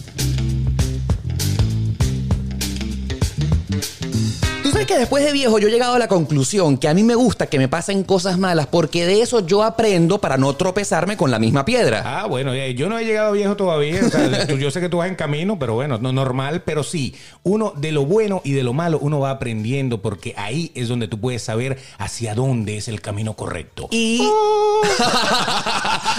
time. Sabes que después de viejo yo he llegado a la conclusión que a mí me gusta que me pasen cosas malas porque de eso yo aprendo para no tropezarme con la misma piedra. Ah, bueno, eh, yo no he llegado viejo todavía. o sea, yo sé que tú vas en camino, pero bueno, no normal. Pero sí, uno de lo bueno y de lo malo, uno va aprendiendo porque ahí es donde tú puedes saber hacia dónde es el camino correcto. Y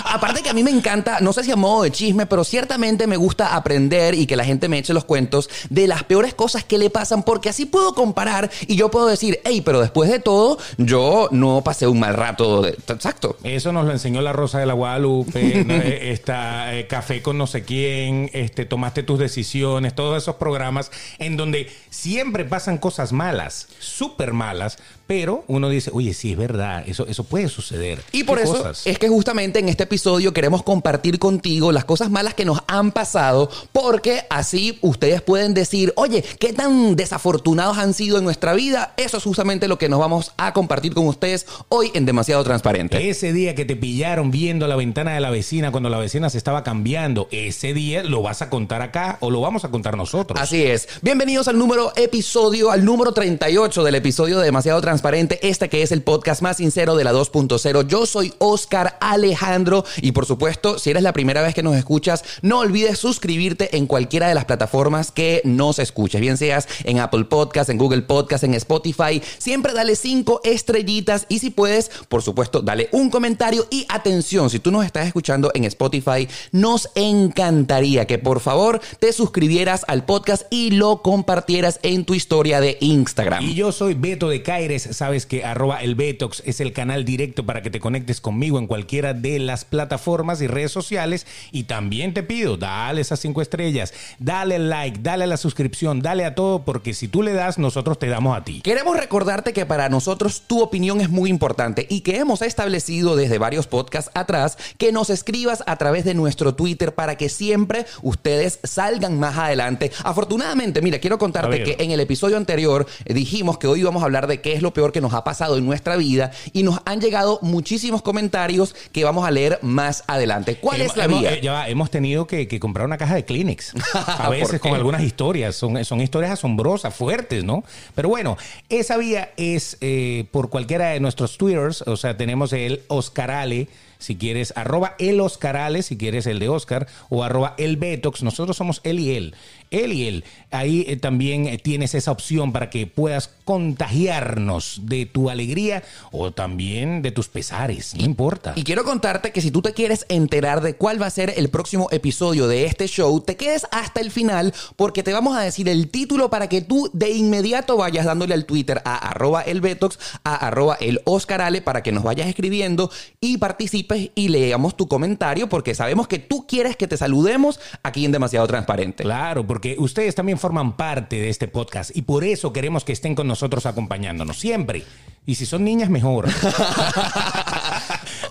aparte que a mí me encanta, no sé si a modo de chisme, pero ciertamente me gusta aprender y que la gente me eche los cuentos de las peores cosas que le pasan, porque así puedo comparar y yo puedo decir, hey, pero después de todo, yo no pasé un mal rato. de- Exacto. Eso nos lo enseñó la Rosa de la Guadalupe, ¿no? Eh, esta, eh, café con no sé quién, este, tomaste tus decisiones, todos esos programas en donde siempre pasan cosas malas, súper malas, pero uno dice, oye, sí es verdad, eso, eso puede suceder. Y por ¿Qué eso cosas? es que justamente en este episodio queremos compartir contigo las cosas malas que nos han pasado, porque así ustedes pueden decir, oye, ¿qué tan desafortunados han sido en nuestra vida? Eso es justamente lo que nos vamos a compartir con ustedes hoy en Demasiado Transparente. Ese día que te pillaron viendo la ventana de la vecina cuando la vecina se estaba cambiando, ese día lo vas a contar acá o lo vamos a contar nosotros. Así es. Bienvenidos al número episodio, al número 38 del episodio de Demasiado Transparente, este que es el podcast más sincero de la 2.0. Yo soy Oscar Alejandro y por supuesto, si eres la primera vez que nos escuchas, no olvides suscribirte en cualquiera de las plataformas que nos escuches, bien seas en Apple Podcast, en Google Podcast, en Spotify. Siempre dale cinco estrellitas y si puedes, por supuesto, dale un comentario y atención, si tú nos estás escuchando en Spotify, nos encantaría que por favor te suscribieras al podcast y lo compartieras en tu historia de Instagram. Y yo soy Beto de Caires, sabes que arroba el Betox es el canal directo para que te conectes conmigo en cualquiera de las plataformas y redes sociales. Y también te pido, dale esas cinco estrellas, dale like, dale a la suscripción, dale a todo, porque si tú le das, nosotros te damos a ti. Queremos recordarte que para nosotros tu opinión es muy importante y que hemos establecido desde varios podcasts atrás que nos escribas a través de nuestro Twitter para que siempre ustedes salgan más adelante. Afortunadamente, mira, quiero contarte que en el episodio anterior dijimos que hoy íbamos a hablar de qué es lo peor que nos ha pasado en nuestra vida y nos han llegado muchísimos comentarios que vamos a leer más adelante. ¿Cuál Hemos- es la hemos- vía? eh, ya va, hemos tenido que, que comprar una caja de Kleenex. A ¿Por veces con algunas historias. Son, son historias asombrosas, fuertes, ¿no? Pero bueno, esa vía es eh, por cualquiera de nuestros Twitters. O sea, tenemos el Oscarale. Si quieres, arroba el Oscarale, si quieres el de Oscar, o arroba el Betox. Nosotros somos él y él. Él. Ahí eh, también eh, tienes esa opción para que puedas contagiarnos de tu alegría o también de tus pesares. No importa. Y quiero contarte que si tú te quieres enterar de cuál va a ser el próximo episodio de este show, te quedes hasta el final porque te vamos a decir el título para que tú de inmediato vayas dándole al Twitter a arroba el Betox, a arroba el Oscarale para que nos vayas escribiendo y participes y leamos tu comentario porque sabemos que tú quieres que te saludemos aquí en Demasiado Transparente. Claro, porque ustedes también forman parte de este podcast y por eso queremos que estén con nosotros acompañándonos siempre. Y si son niñas, mejor.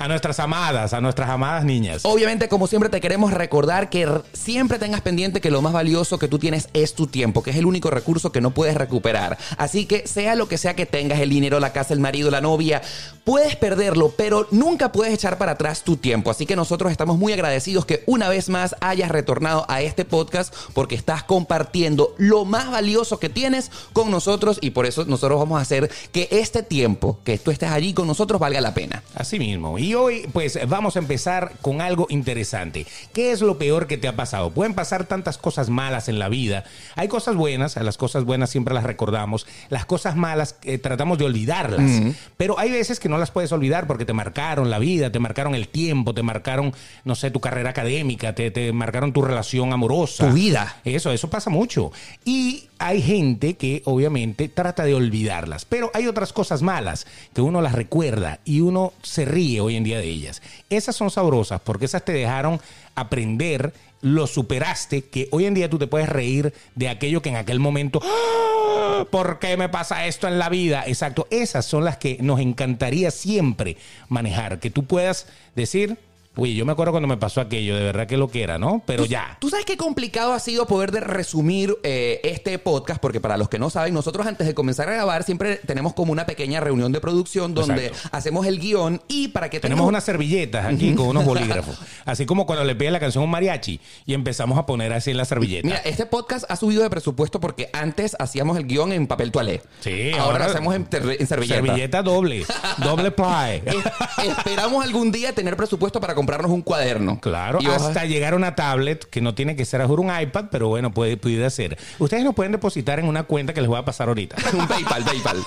a nuestras amadas, a nuestras amadas niñas. Obviamente, como siempre, te queremos recordar que siempre tengas pendiente que lo más valioso que tú tienes es tu tiempo, que es el único recurso que no puedes recuperar. Así que sea lo que sea que tengas, el dinero, la casa, el marido, la novia, puedes perderlo, pero nunca puedes echar para atrás tu tiempo. Así que nosotros estamos muy agradecidos que una vez más hayas retornado a este podcast porque estás compartiendo lo más valioso que tienes con nosotros y por eso nosotros vamos a hacer que este tiempo que tú estés allí con nosotros valga la pena. Así mismo. Y hoy, pues, vamos a empezar con algo interesante. ¿Qué es lo peor que te ha pasado? Pueden pasar tantas cosas malas en la vida. Hay cosas buenas, a las cosas buenas siempre las recordamos. Las cosas malas eh, tratamos de olvidarlas. Pero hay veces que no las puedes olvidar porque te marcaron la vida, te marcaron el tiempo, te marcaron, no sé, tu carrera académica, te, te marcaron tu relación amorosa. Tu vida. Eso, eso pasa mucho. Y hay gente que obviamente trata de olvidarlas, pero hay otras cosas malas que uno las recuerda y uno se ríe hoy en día de ellas. Esas son sabrosas porque esas te dejaron aprender lo superaste, que hoy en día tú te puedes reír de aquello que en aquel momento, ¡Ah! ¿por qué me pasa esto en la vida? Exacto, esas son las que nos encantaría siempre manejar, que tú puedas decir, Uy, yo me acuerdo cuando me pasó aquello, de verdad que lo que era, ¿no? Pero ya. Tú sabes qué complicado ha sido poder de resumir eh, este podcast, porque para los que no saben, nosotros antes de comenzar a grabar siempre tenemos como una pequeña reunión de producción donde Exacto. hacemos el guion y para que Tenemos tengamos- unas servilletas aquí con unos bolígrafos. Así como cuando le pide la canción a un mariachi y empezamos a poner así en la servilleta. Mira, este podcast ha subido de presupuesto porque antes hacíamos el guion en papel toalé. Sí, ahora, ahora- lo hacemos en, en servilleta. servilleta doble, doble. Es- Esperamos algún día tener presupuesto para comprarnos un cuaderno. Claro, Y hasta llegar a una tablet que no tiene que ser a juro un iPad, pero bueno, puede, puede ser. Ustedes nos pueden depositar en una cuenta que les voy a pasar ahorita. un PayPal, PayPal.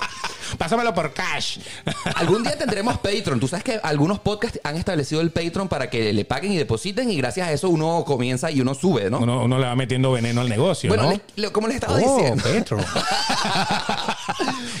Pásamelo por cash. Algún día tendremos Patreon. Tú sabes que algunos podcasts han establecido el Patreon para que le paguen y depositen y gracias a eso uno comienza y uno sube, ¿no? Uno, uno le va metiendo veneno al negocio, bueno, ¿no? le- como les estaba Oh, diciendo.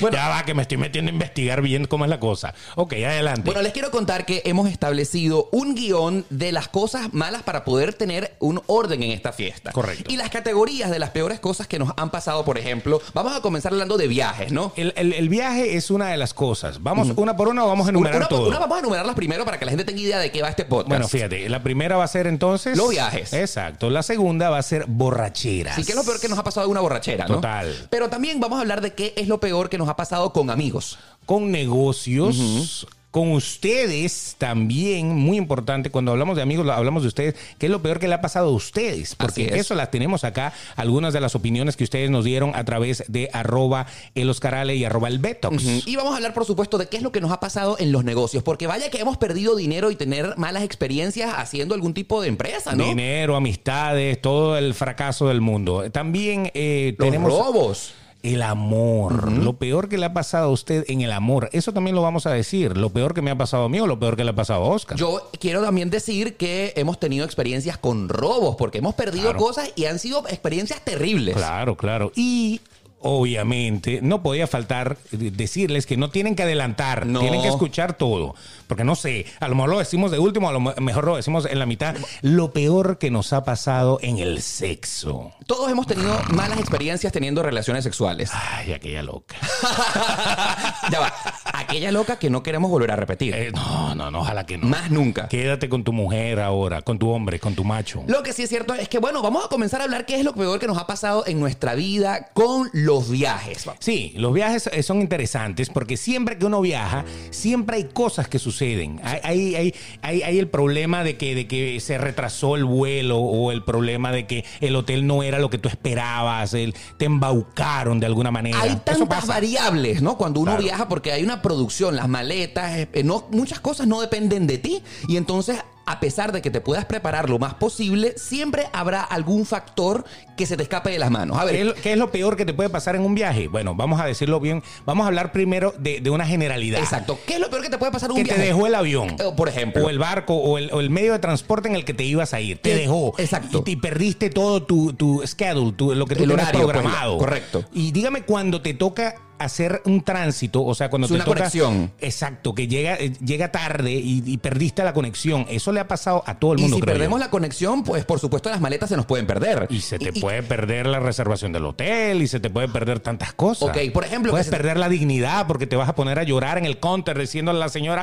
Bueno. ya va, que me estoy metiendo a investigar bien cómo es la cosa. Ok, adelante. Bueno, les quiero contar que hemos establecido un guion de las cosas malas para poder tener un orden en esta fiesta. Correcto. Y las categorías de las peores cosas que nos han pasado, por ejemplo, vamos a comenzar hablando de viajes, ¿no? el, el- el viaje es una de las cosas. Vamos una por una o vamos a Una, enumerar una- todo. una vamos a enumerarlas primero para que la gente tenga idea de qué va este podcast. Bueno, fíjate, la primera va a ser entonces. Los viajes. Exacto. La segunda va a ser borracheras. Sí, que es lo peor que nos ha pasado de una borrachera, ¿no? Total. Pero también vamos a hablar de qué es lo peor que nos ha pasado con amigos. Con negocios. Con ustedes también, muy importante, cuando hablamos de amigos, hablamos de ustedes, ¿qué es lo peor que le ha pasado a ustedes? Porque es. eso las tenemos acá, algunas de las opiniones que ustedes nos dieron a través de arroba el Oscarale y arroba el Betox. Y vamos a hablar, por supuesto, de qué es lo que nos ha pasado en los negocios. Porque vaya que hemos perdido dinero y tener malas experiencias haciendo algún tipo de empresa, ¿no? Dinero, amistades, todo el fracaso del mundo. También eh, Los tenemos robos. El amor. Lo peor que le ha pasado a usted en el amor. Eso también lo vamos a decir. Lo peor que me ha pasado a mí o lo peor que le ha pasado a Oscar. Yo quiero también decir que hemos tenido experiencias con robos, porque hemos perdido Claro. cosas y han sido experiencias terribles. Claro, claro. Y obviamente no podía faltar decirles que no tienen que adelantar, No. tienen que escuchar todo. Porque no sé, a lo mejor lo decimos de último, a lo me- mejor lo decimos en la mitad. Lo peor que nos ha pasado en el sexo. Todos hemos tenido malas experiencias teniendo relaciones sexuales. Ay, aquella loca. ya va. Aquella loca que no queremos volver a repetir. Eh, no, no, no, ojalá que no. Más nunca. Quédate con tu mujer ahora, con tu hombre, con tu macho. Lo que sí es cierto es que, bueno, vamos a comenzar a hablar qué es lo peor que nos ha pasado en nuestra vida con los viajes. Sí, los viajes eh, son interesantes porque siempre que uno viaja, siempre hay cosas que suceden. Hay, hay, hay, hay- hay el problema de que, de que se retrasó el vuelo o el problema de que el hotel no era lo que tú esperabas, el- te embaucaron de alguna manera. Hay tantas variables, ¿no? Cuando uno Claro. viaja, porque hay una producción, las maletas, eh, no, muchas cosas no dependen de ti. Y entonces, a pesar de que te puedas preparar lo más posible, siempre habrá algún factor que se te escape de las manos. A ¿Qué es, ver, lo, qué es lo peor que te puede pasar en un viaje? Bueno, vamos a decirlo bien. Vamos a hablar primero de, de una generalidad. exacto. ¿Qué es lo peor que te puede pasar en Que un te viaje? dejó el avión. Eh, Por ejemplo. O el barco o el, o el medio de transporte en el que te ibas a ir. Te Que- dejó. exacto. Y, y perdiste todo tu, tu schedule, tu- lo que tú El tenías horario, programado. pues, correcto. Y dígame cuando te toca hacer un tránsito, o sea, cuando Es te una toca... conexión. Exacto, que llega, eh, llega tarde y, y perdiste la conexión. Eso le ha pasado a todo el y mundo, si creo yo. perdemos la conexión, pues por supuesto las maletas se nos pueden perder. Y se te Y- puede perder la reservación del hotel y se te puede perder tantas cosas. Ok, por ejemplo, Puedes perder la dignidad porque te vas a poner a llorar en el counter diciendo a la señora,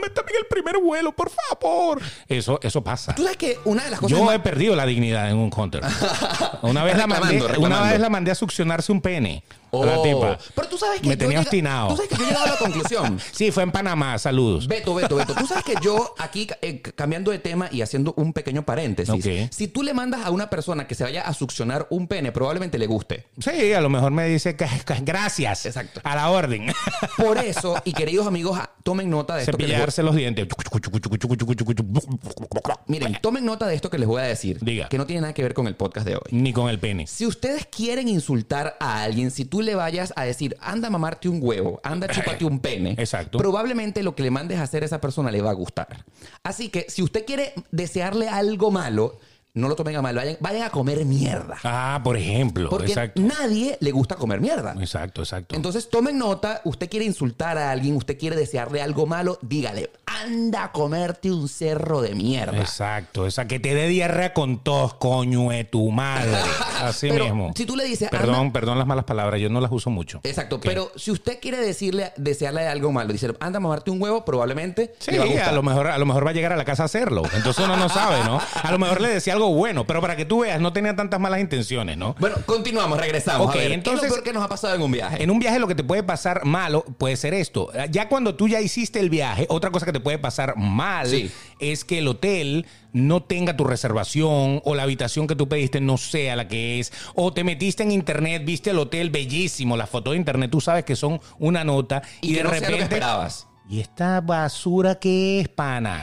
métame en el primer vuelo, por favor. Eso, eso pasa. Tú sabes que una de las cosas Yo más- he perdido la dignidad en un counter. Una vez, la mandé, Reclamando, una vez la mandé a succionarse un pene. Oh, la tipa. Pero tú sabes que Me yo tenía llega- obstinado. Tú sabes que yo he llegado a la conclusión. Sí, fue en Panamá. Saludos. Beto, Beto, Beto. Tú sabes que yo aquí, eh, cambiando de tema y haciendo un pequeño paréntesis, Ok. si tú le mandas a una persona que se vaya a succionar un pene, probablemente le guste. Sí, a lo mejor me dice que, que gracias. Exacto. A la orden. Por eso, y queridos amigos, tomen nota de esto que les voy- Cepillarse los dientes. Miren, tomen nota de esto que les voy a decir. Diga. Que no tiene nada que ver con el podcast de hoy. Ni con el pene. Si ustedes quieren insultar a alguien, si tú le vayas a decir, anda a mamarte un huevo, anda a chuparte un pene, Exacto. probablemente lo que le mandes a hacer a esa persona le va a gustar. Así que si usted quiere desearle algo malo, no lo tomen a mal, vayan, vayan a comer mierda. Ah, por ejemplo. Porque Exacto. nadie le gusta comer mierda. Exacto, exacto. Entonces tomen nota, usted quiere insultar a alguien, usted quiere desearle algo malo, dígale, anda a comerte un cerro de mierda. Exacto, esa que te dé diarrea con tos, coño de tu madre. Así Pero mismo. si tú le dices, Perdón, anda- perdón las malas palabras, yo no las uso mucho. Exacto, pero si usted quiere decirle, desearle algo malo, dice, anda a mamarte un huevo, probablemente Sí, le va a a, lo mejor, a lo mejor va a llegar a la casa a hacerlo. Entonces uno no sabe, ¿no? A lo mejor le decía algo bueno, pero para que tú veas, no tenía tantas malas intenciones, ¿no? Bueno, continuamos, regresamos. Ok, a ver, ¿qué entonces- es lo peor que nos ha pasado en un viaje? En un viaje lo que te puede pasar malo puede ser esto. Ya cuando tú ya hiciste el viaje, otra cosa que te puede pasar mal Sí. es que el hotel no tenga tu reservación o la habitación que tú pediste no sea la que es. O te metiste en internet, viste el hotel bellísimo, las fotos de internet tú sabes que son una nota y, de no sea repente... lo que esperabas. ¿Y esta basura qué es, pana?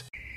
things.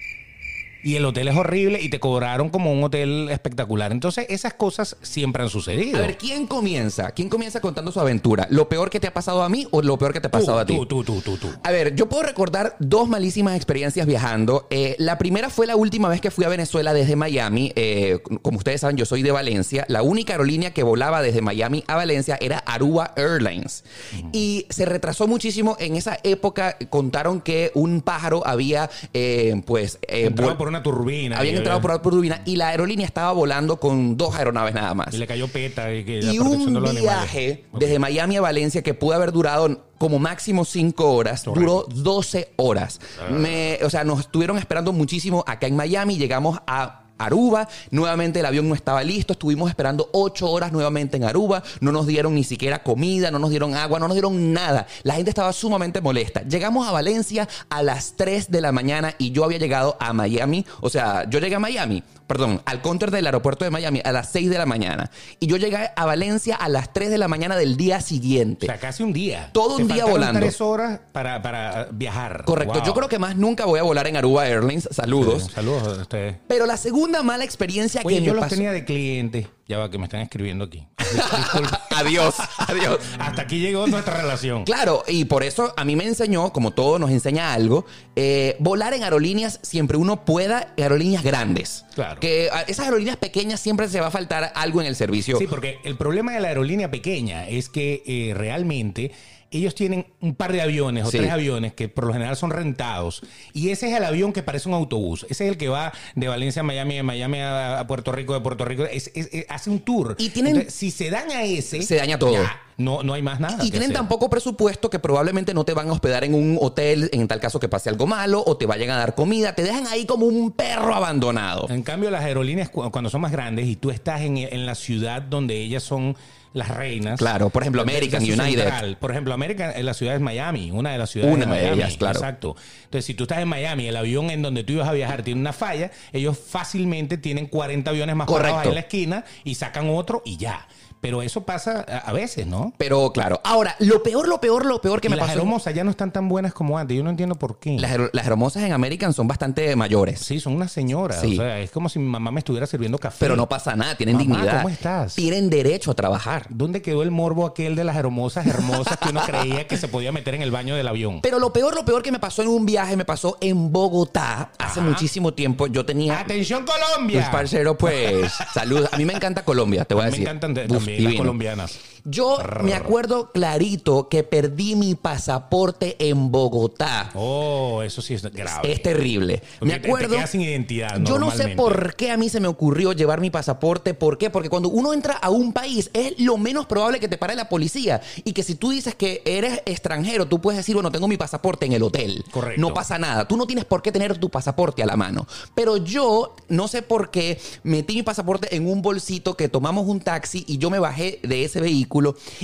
Y el hotel es horrible y te cobraron como un hotel espectacular. Entonces, esas cosas siempre han sucedido. A ver, ¿quién comienza? ¿Quién comienza contando su aventura? ¿Lo peor que te ha pasado a mí o lo peor que te ha pasado tú, a ti? tú, tú, tú, tú, tú. A ver, yo puedo recordar dos malísimas experiencias viajando. Eh, la primera fue la última vez que fui a Venezuela desde Miami. Eh, como ustedes saben, yo soy de Valencia. La única aerolínea que volaba desde Miami a Valencia era Aruba Airlines. Y se retrasó muchísimo. En esa época contaron que un pájaro había, eh, pues... eh, vol- por una turbina. habían entrado por, por turbina y la aerolínea estaba volando con dos aeronaves nada más. Y le cayó peta. Y, que la Y protección de un los viaje desde Miami a Valencia que pudo haber durado como máximo cinco horas, duró 12 horas. Ah. Me- o sea, nos estuvieron esperando muchísimo acá en Miami, llegamos a... Aruba, nuevamente el avión no estaba listo, estuvimos esperando ocho horas nuevamente en Aruba, no nos dieron ni siquiera comida, no nos dieron agua, no nos dieron nada. La gente estaba sumamente molesta. Llegamos a Valencia a las 3 de la mañana y yo había llegado a Miami, o sea, yo llegué a Miami, perdón, al counter del aeropuerto de Miami a las 6 de la mañana y yo llegué a Valencia a las 3 de la mañana del día O siguiente. sea, casi un día. Todo Te un día volando. tres horas para, para viajar. Correcto, Wow. yo creo que más nunca voy a volar en Aruba Airlines, saludos. Saludos a ustedes. Pero la segunda mala experiencia Oye, que yo me los pasó... tenía de cliente. Ya va, que me están escribiendo aquí. Adiós, adiós. Hasta aquí llegó nuestra relación. Claro, y por eso a mí me enseñó, como todo nos enseña algo, eh, volar en aerolíneas siempre uno pueda, aerolíneas grandes. Claro. Que a esas aerolíneas pequeñas siempre se va a faltar algo en el servicio. Sí, porque el problema de la aerolínea pequeña es que eh, realmente ellos tienen un par de aviones o Sí. tres aviones que por lo general son rentados. Y ese es el avión que parece un autobús. Ese es el que va de Valencia a Miami, de Miami a, a Puerto Rico, de Puerto Rico. Es- es- es- hace un tour. Y tienen- si se daña ese, Se daña todo. ya, no, no hay más nada. Y tienen hacer. tan poco presupuesto que probablemente no te van a hospedar en un hotel en tal caso que pase algo malo o te vayan a dar comida. Te dejan ahí como un perro abandonado. En cambio, las aerolíneas cu- cuando son más grandes y tú estás en, en la ciudad donde ellas son las reinas. Claro, por ejemplo, American United. central. Por ejemplo, American, en la ciudad es Miami, una de las ciudades Una de de Miami. ellas, claro. Exacto. Entonces, si tú estás en Miami, el avión en donde tú ibas a viajar tiene una falla, ellos fácilmente tienen 40 aviones más parados Correcto. ahí en la esquina y sacan otro y ya. Pero eso pasa a, veces, ¿no? Pero claro, ahora, lo peor, lo peor, lo peor que Y me las pasó. hermosas ya no están tan buenas como antes. Yo no entiendo por qué. Las, her- las hermosas en American son bastante mayores. Sí, son unas señoras. Sí. O sea, es como si mi mamá me estuviera sirviendo café. Pero no pasa nada, tienen Mamá, dignidad. ¿cómo estás? Tienen derecho a trabajar. ¿Dónde quedó el morbo aquel de las hermosas, hermosas que uno creía que se podía meter en el baño del avión? Pero lo peor, lo peor que me pasó en un viaje, me pasó en Bogotá hace Ajá. muchísimo tiempo. Yo tenía. ¡Atención, Pues, Colombia! parcero, pues, saludos. A mí me encanta Colombia, te voy a Me decir. encantan de- Las colombianas. Yo me acuerdo clarito que perdí mi pasaporte en Bogotá. Oh, eso sí es grave. Es terrible. Porque me acuerdo. Te, quedas sin identidad. Yo no sé por qué a mí se me ocurrió llevar mi pasaporte. ¿Por qué? Porque cuando uno entra a un país es lo menos probable que te pare la policía. Y que si tú dices que eres extranjero, tú puedes decir, bueno, tengo mi pasaporte en el hotel. Correcto. No pasa nada. Tú no tienes por qué tener tu pasaporte a la mano. Pero yo no sé por qué metí mi pasaporte en un bolsito que tomamos un taxi y yo me bajé de ese vehículo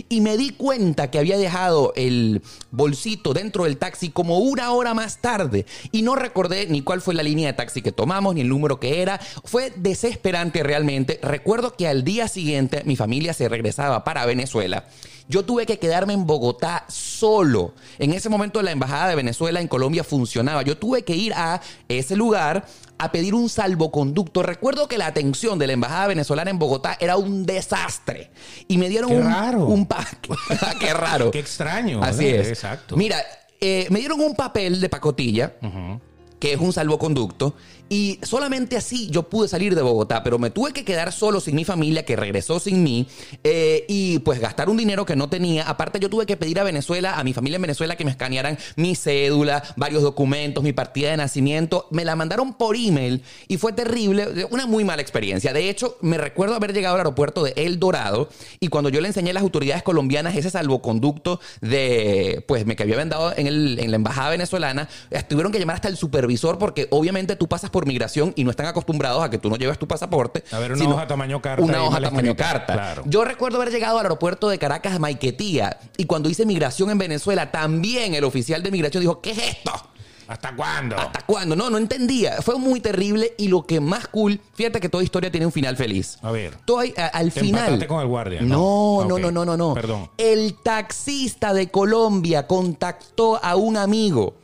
y me di cuenta que había dejado el bolsito dentro del taxi como una hora más tarde y no recordé ni cuál fue la línea de taxi que tomamos ni el número que era. Fue desesperante realmente. Recuerdo que al día siguiente mi familia se regresaba para Venezuela. Yo tuve que quedarme en Bogotá solo. En ese momento la embajada de Venezuela en Colombia funcionaba. Yo tuve que ir a ese lugar a pedir un salvoconducto. Recuerdo que la atención de la embajada venezolana en Bogotá era un desastre. Y me dieron Qué un, raro. un Qué raro. Qué extraño. Así ¿verdad? es. Exacto. Mira, eh, me dieron un papel de pacotilla. que es un salvoconducto, y solamente así yo pude salir de Bogotá, pero me tuve que quedar solo sin mi familia, que regresó sin mí, eh, y pues gastar un dinero que no tenía. Aparte, yo tuve que pedir a Venezuela, a mi familia en Venezuela, que me escanearan mi cédula, varios documentos, mi partida de nacimiento. Me la mandaron por email y fue terrible, una muy mala experiencia. De hecho, me recuerdo haber llegado al aeropuerto de El Dorado y cuando yo le enseñé a las autoridades colombianas ese salvoconducto de, pues, me que habían dado en, el- en la embajada venezolana, eh, tuvieron que llamar hasta el supervisor porque obviamente tú pasas por migración y no están acostumbrados a que tú no lleves tu pasaporte. A ver, una sino hoja tamaño carta Una hoja tamaño carta. Claro. Yo recuerdo haber llegado al aeropuerto de Caracas, Maiquetía, y cuando hice migración en Venezuela, también el oficial de migración dijo, ¿qué es esto? ¿Hasta cuándo? ¿Hasta cuándo? No, no entendía. Fue muy terrible y lo que más cool, fíjate que toda historia tiene un final feliz. A ver. A- al Te final. con el guardia, No, ¿no? no, no, no, no. Perdón. El taxista de Colombia contactó a un amigo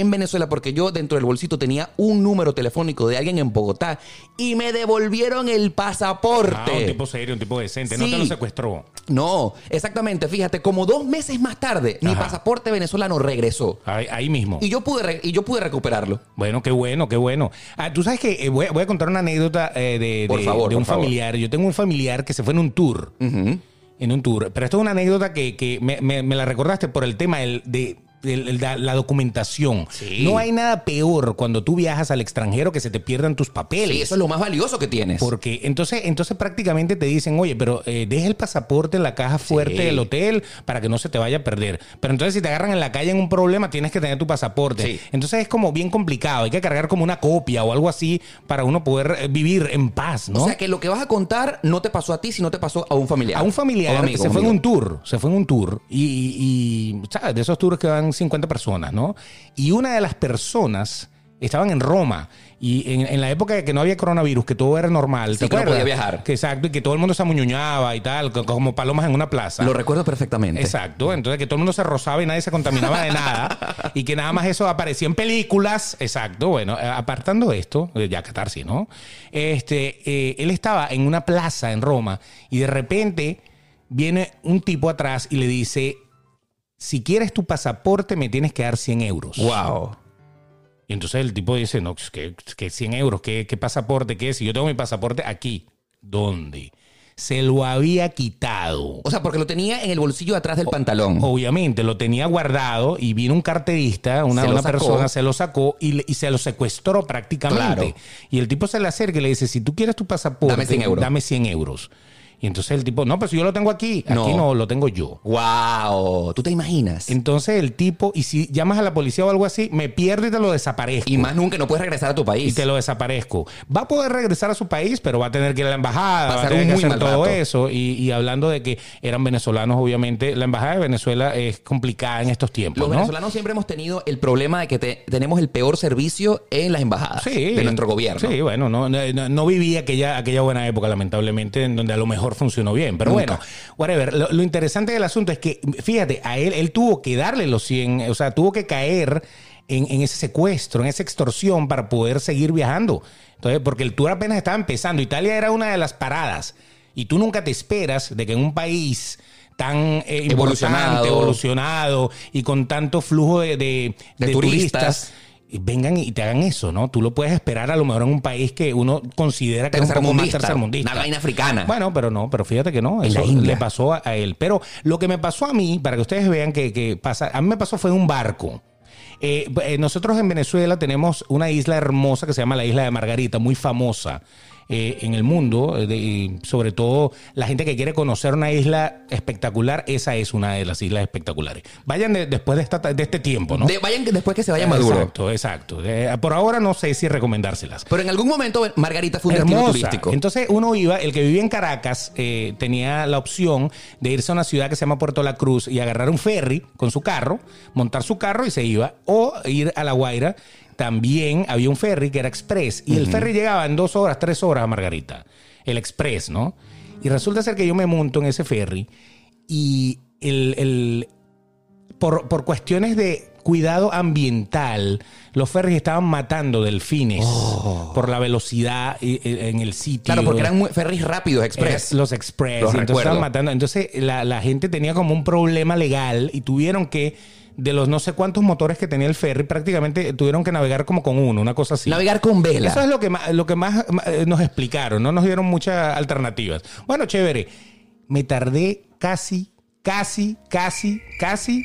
en Venezuela porque yo dentro del bolsito tenía un número telefónico de alguien en Bogotá y me devolvieron el pasaporte. Ah, un tipo serio, un tipo decente. No Sí. te lo secuestró. No, exactamente. Fíjate, como dos meses más tarde, mi pasaporte venezolano regresó. Ahí, ahí mismo. Y yo pude, re- y yo pude recuperarlo. Bueno, qué bueno, qué bueno. Ah, tú sabes que eh, voy, a- voy a contar una anécdota eh, de, Por de- favor, de un por favor. familiar. Yo tengo un familiar que se fue en un tour. En un tour. Pero esto es una anécdota que, que me, me- me la recordaste por el tema del- de, el- la, la documentación. Sí. No hay nada peor cuando tú viajas al extranjero que se te pierdan tus papeles. Sí, eso es lo más valioso que tienes. Porque entonces, entonces prácticamente te dicen, oye, pero eh, deja el pasaporte en la caja fuerte Sí. del hotel para que no se te vaya a perder. Pero entonces si te agarran en la calle en un problema, tienes que tener tu pasaporte. Entonces es como bien complicado. Hay que cargar como una copia o algo así para uno poder eh, vivir en paz, ¿no? O sea que lo que vas a contar no te pasó a ti, sino te pasó a un familiar. a un familiar A un amigo, se un fue en un tour, se fue en un tour y, y, y, ¿sabes? De esos tours que van 50 personas, ¿no? Y una de las personas estaban en Roma y en, en la época de que no había coronavirus, que todo era normal. Sí, ¿te que no podía viajar. Que exacto, y que todo el mundo se amuñuñaba y tal, co- como palomas en una plaza. Lo recuerdo perfectamente. Exacto, entonces que todo el mundo se rozaba y nadie se contaminaba de nada y que nada más eso aparecía en películas. Exacto, bueno, eh, apartando esto, eh, ya catarsis, ¿no? Este, eh, él estaba en una plaza en Roma y de repente viene un tipo atrás y le dice, si quieres tu pasaporte me tienes que dar 100 euros. Wow. Y entonces el tipo dice, no, que, que 100 euros, ¿qué, qué pasaporte? ¿Qué? Si yo tengo mi pasaporte aquí, ¿dónde? Se lo había quitado. O sea, porque lo tenía en el bolsillo de atrás del pantalón. Obviamente, lo tenía guardado y vino un carterista, una, persona, se lo sacó y, se lo secuestró prácticamente. Claro. Y el tipo se le acerca y le dice, si tú quieres tu pasaporte, Dame 100 euros. dame 100 euros. Y entonces el tipo, no, pues yo lo tengo aquí. Aquí No. no, lo tengo yo. Wow. ¿Tú te imaginas? Entonces el tipo, y si llamas a la policía o algo así, me pierdo y te lo desaparezco. Y más nunca no puedes regresar a tu y país. te lo desaparezco. Va a poder regresar a su país, pero va a tener que ir a la embajada, va a tener un que muy hacer mal todo rato. eso. Y, y hablando de que eran venezolanos, obviamente, la embajada de Venezuela es complicada en estos tiempos. Los ¿no? venezolanos siempre hemos tenido el problema de que te- tenemos el peor servicio en las embajadas Sí. de nuestro gobierno. Sí, bueno, no, no, no viví aquella, aquella buena época, lamentablemente, en donde a lo mejor funcionó bien. Pero Nunca. bueno, whatever. Lo, lo interesante del asunto es que, fíjate, a él, él tuvo que darle los 100, o sea, tuvo que caer en, en ese secuestro, en esa extorsión para poder seguir viajando. Entonces, porque el tour apenas estaba empezando. Italia era una de las paradas. Y tú nunca te esperas de que en un país tan eh, Evolucionado. evolucionado y con tanto flujo de, de- De de turistas. Vengan y te hagan eso, ¿no? Tú lo puedes esperar a lo mejor en un país que uno considera que es un poco más Tercermundista. Una vaina africana. Bueno, pero no, pero fíjate que no, eso le pasó a, a él. Pero lo que me pasó a mí, para que ustedes vean que, que pasa, a mí me pasó fue un barco. Eh, eh, nosotros en Venezuela tenemos una isla hermosa que se llama la isla de Margarita, muy famosa. Eh, en el mundo, eh, de- y sobre todo la gente que quiere conocer una isla espectacular, esa es una de las islas espectaculares. Vayan de- después de, esta, de este tiempo, ¿no? De- vayan después que se vaya Maduro. Exacto, exacto. Eh, por ahora no sé si recomendárselas. Pero en algún momento Margarita fue un destino turístico. Entonces uno iba, el que vivía en Caracas eh, tenía la opción de irse a una ciudad que se llama Puerto La Cruz y agarrar un ferry con su carro, montar su carro y se iba, o ir a La Guaira. También había un ferry que era express y el ferry llegaba en dos horas, tres horas a Margarita. El express, ¿no? Y resulta ser que yo me monto en ese ferry y el, el- por, por cuestiones de cuidado ambiental, los ferries estaban matando delfines por la velocidad y- y- en el sitio. Claro, porque eran ferries rápidos, express. Eh, los express. Los entonces estaban matando. Entonces la, la gente tenía como un problema legal y tuvieron que, de los no sé cuántos motores que tenía el ferry, prácticamente tuvieron que navegar como con uno, una cosa así. Navegar con vela. Eso es lo que más, lo que más eh, nos explicaron, no nos dieron muchas alternativas. Bueno, chévere. Me tardé casi, casi, casi, casi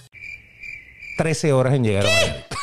things. 13 horas en llegar a Margarita.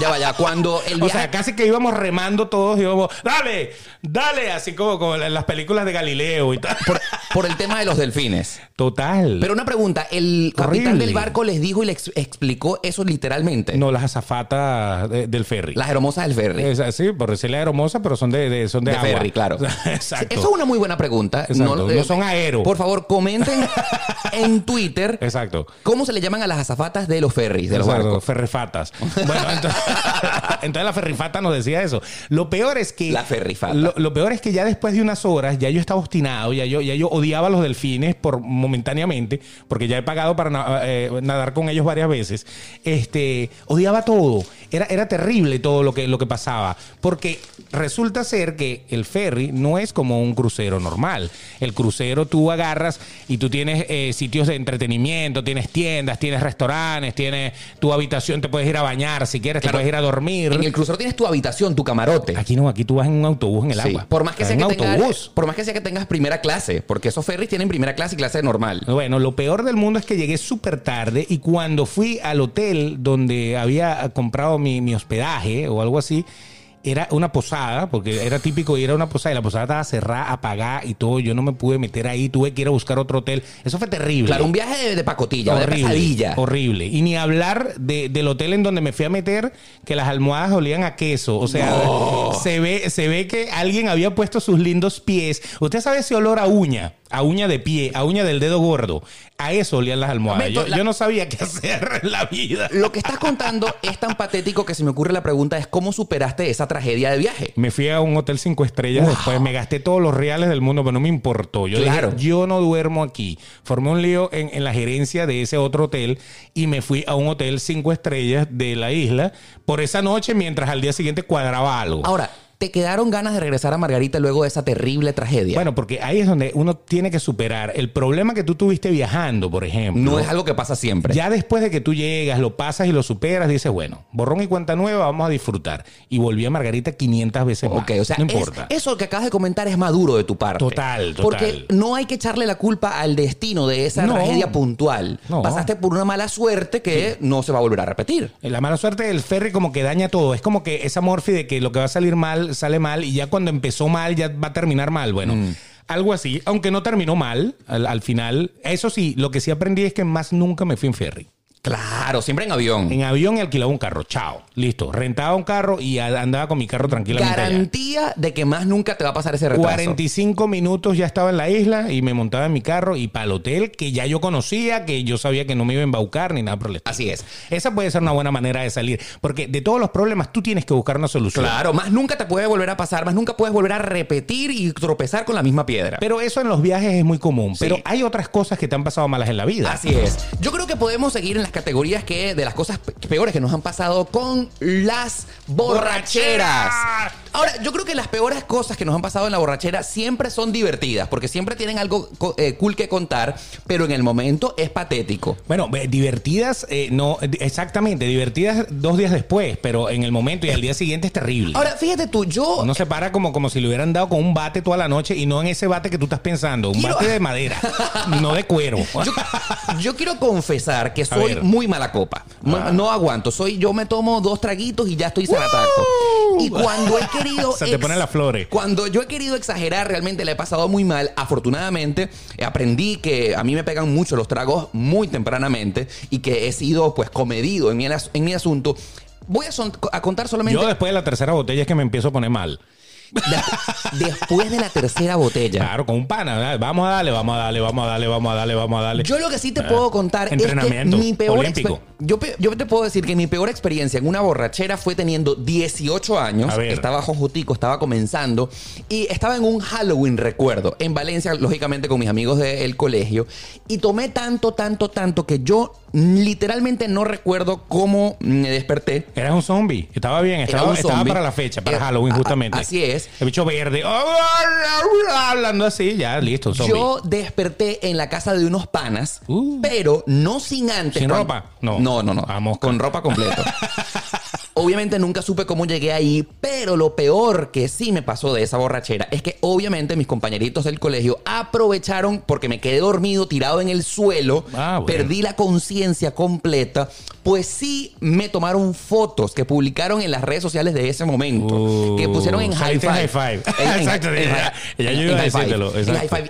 Ya vaya, cuando el O viaje... sea, casi que íbamos remando todos, íbamos, dale, dale, así como, como en las películas de Galileo y tal. por, por el tema de los delfines. Total. Pero una pregunta, ¿el capitán Horrible. del barco les dijo y les explicó eso literalmente? no las azafatas de- del ferry. Las hermosas del ferry. Es así, por decirle aeromosa, pero son de, de- son de, De agua. ferry, claro. Exacto. Eso es una muy buena pregunta. Exacto. No son aero. Por favor, comenten en Twitter Exacto. cómo se le llaman a las azafatas de los ferries, de los Exacto. Ferrifatas. Bueno, entonces, entonces la ferrifata nos decía eso. Lo peor es que. La ferrifata. Lo, lo peor es que ya después de unas horas, ya yo estaba obstinado, ya yo, ya yo odiaba a los delfines por momentáneamente, porque ya he pagado para na- eh, nadar con ellos varias veces. Este, odiaba todo. Era, era terrible todo lo que, lo que pasaba. Porque resulta ser que el ferry no es como un crucero normal. El crucero tú agarras y tú tienes eh, sitios de entretenimiento, tienes tiendas, tienes restaurantes, tienes tu habitación, te puedes ir a bañar si quieres, Claro. te puedes ir a dormir. En el crucero tienes tu habitación, tu camarote. Aquí no, aquí tú vas en un autobús en el Sí. agua. Por más que sea en que un tengas, autobús. por más que sea que tengas primera clase, porque esos ferries tienen primera clase y clase normal. Bueno, lo peor del mundo es que llegué súper tarde y cuando fui al hotel donde había comprado mi, mi hospedaje o algo así, era una posada, porque era típico ir a una posada y la posada estaba cerrada, apagada y todo. Yo no me pude meter ahí, tuve que ir a buscar otro hotel. Eso fue terrible. Claro, un viaje de, de pacotilla, de pesadilla. Horrible. Y ni hablar de- del hotel en donde me fui a meter, que las almohadas olían a queso. O sea, se, ve, se ve que alguien había puesto sus lindos pies. Usted sabe ese olor a uña, a uña de pie, a uña del dedo gordo. A eso olían las almohadas. Beto, Yo, la- yo no sabía qué hacer en la vida. Lo que estás contando es tan patético que se me ocurre la pregunta es cómo superaste esa tragedia de viaje. Me fui a un hotel cinco estrellas después, me gasté todos los reales del mundo, pero no me importó. Yo Claro. dije, yo no duermo aquí. Formé un lío en, en la gerencia de ese otro hotel y me fui a un hotel cinco estrellas de la isla por esa noche mientras al día siguiente cuadraba algo. Ahora, ¿te quedaron ganas de regresar a Margarita luego de esa terrible tragedia? Bueno, porque ahí es donde uno tiene que superar el problema que tú tuviste viajando, por ejemplo. no es algo que pasa siempre. Ya después de que tú llegas, lo pasas y lo superas, dices, bueno, borrón y cuenta nueva, vamos a disfrutar. Y volví a Margarita 500 veces más. Ok, o sea, no es- importa. eso que acabas de comentar es maduro de tu parte. Total, total. Porque no hay que echarle la culpa al destino de esa No. tragedia puntual. No. Pasaste por una mala suerte que no se va a volver a repetir. La mala suerte del ferry como que daña todo. Es como que esa morfi de que lo que va a salir mal, sale mal y ya cuando empezó mal, ya va a terminar mal. Bueno, Mm. algo así. Aunque no terminó mal al, al final. Eso sí, lo que sí aprendí es que más nunca me fui en ferry. Claro, siempre en avión. En avión y alquilaba un carro. Chao. Listo. Rentaba un carro y andaba con mi carro tranquilamente. allá. Garantía de que más nunca te va a pasar ese retraso. 45 minutos ya estaba en la isla y me montaba en mi carro y para el hotel que ya yo conocía, que yo sabía que no me iba a embaucar ni nada por el estilo. Así es. Esa puede ser una buena manera de salir. Porque de todos los problemas tú tienes que buscar una solución. Claro, más nunca te puede volver a pasar, más nunca puedes volver a repetir y tropezar con la misma piedra. Pero eso en los viajes es muy común. Sí. Pero hay otras cosas que te han pasado malas en la vida. Así es. Yo creo que podemos seguir en las categorías que de las cosas pe- peores que nos han pasado con las borracheras. Ahora, yo creo que las peores cosas que nos han pasado en la borrachera siempre son divertidas, porque siempre tienen algo eh, cool que contar, pero en el momento es patético. Bueno, divertidas, eh, no, exactamente, divertidas dos días después, pero en el momento y al día siguiente es terrible. Ahora, fíjate tú, yo Uno se para como, como si le hubieran dado con un bate toda la noche y no en ese bate que tú estás pensando, un Quiero- bate de madera, no de cuero. Yo, yo quiero confesar que soy. Muy mala copa. No, Ah. no aguanto. Soy, yo me tomo dos traguitos y ya estoy zarataco. Y cuando he querido. Se te ponen las flores. Cuando yo he querido exagerar, realmente le he pasado muy mal. Afortunadamente, eh, aprendí que a mí me pegan mucho los tragos muy tempranamente y que he sido, pues, comedido en mi, en mi asunto. Voy a, son- a contar solamente. Yo después de la tercera botella es que me empiezo a poner mal. De- después de la tercera botella. Claro, con un pana. ¿verdad? Vamos a darle, vamos a darle, vamos a darle, vamos a darle, vamos a darle. Yo lo que sí te puedo contar es que mi peor yo, yo te puedo decir que mi peor experiencia en una borrachera fue teniendo 18 años. Estaba jojotico, estaba comenzando. Y estaba en un Halloween, recuerdo, en Valencia, lógicamente con mis amigos del colegio. Y tomé tanto, tanto, tanto que yo literalmente no recuerdo cómo me desperté. Eras un zombie. Estaba bien, estaba, estaba para la fecha, para Halloween a- justamente. así es. El bicho verde. Hablando así, ya, listo, zombie. Yo desperté en la casa de unos panas, Uh. pero no sin antes. ¿Sin cuando- ropa? No. No, no, no. Ah, mosca. Con ropa completa. Obviamente nunca supe cómo llegué ahí, pero lo peor que sí me pasó de esa borrachera es que obviamente mis compañeritos del colegio aprovecharon porque me quedé dormido tirado en el suelo, Ah, bueno. perdí la conciencia completa, pues sí me tomaron fotos que publicaron en las redes sociales de ese momento, Uh, que pusieron en high five. five. Exacto.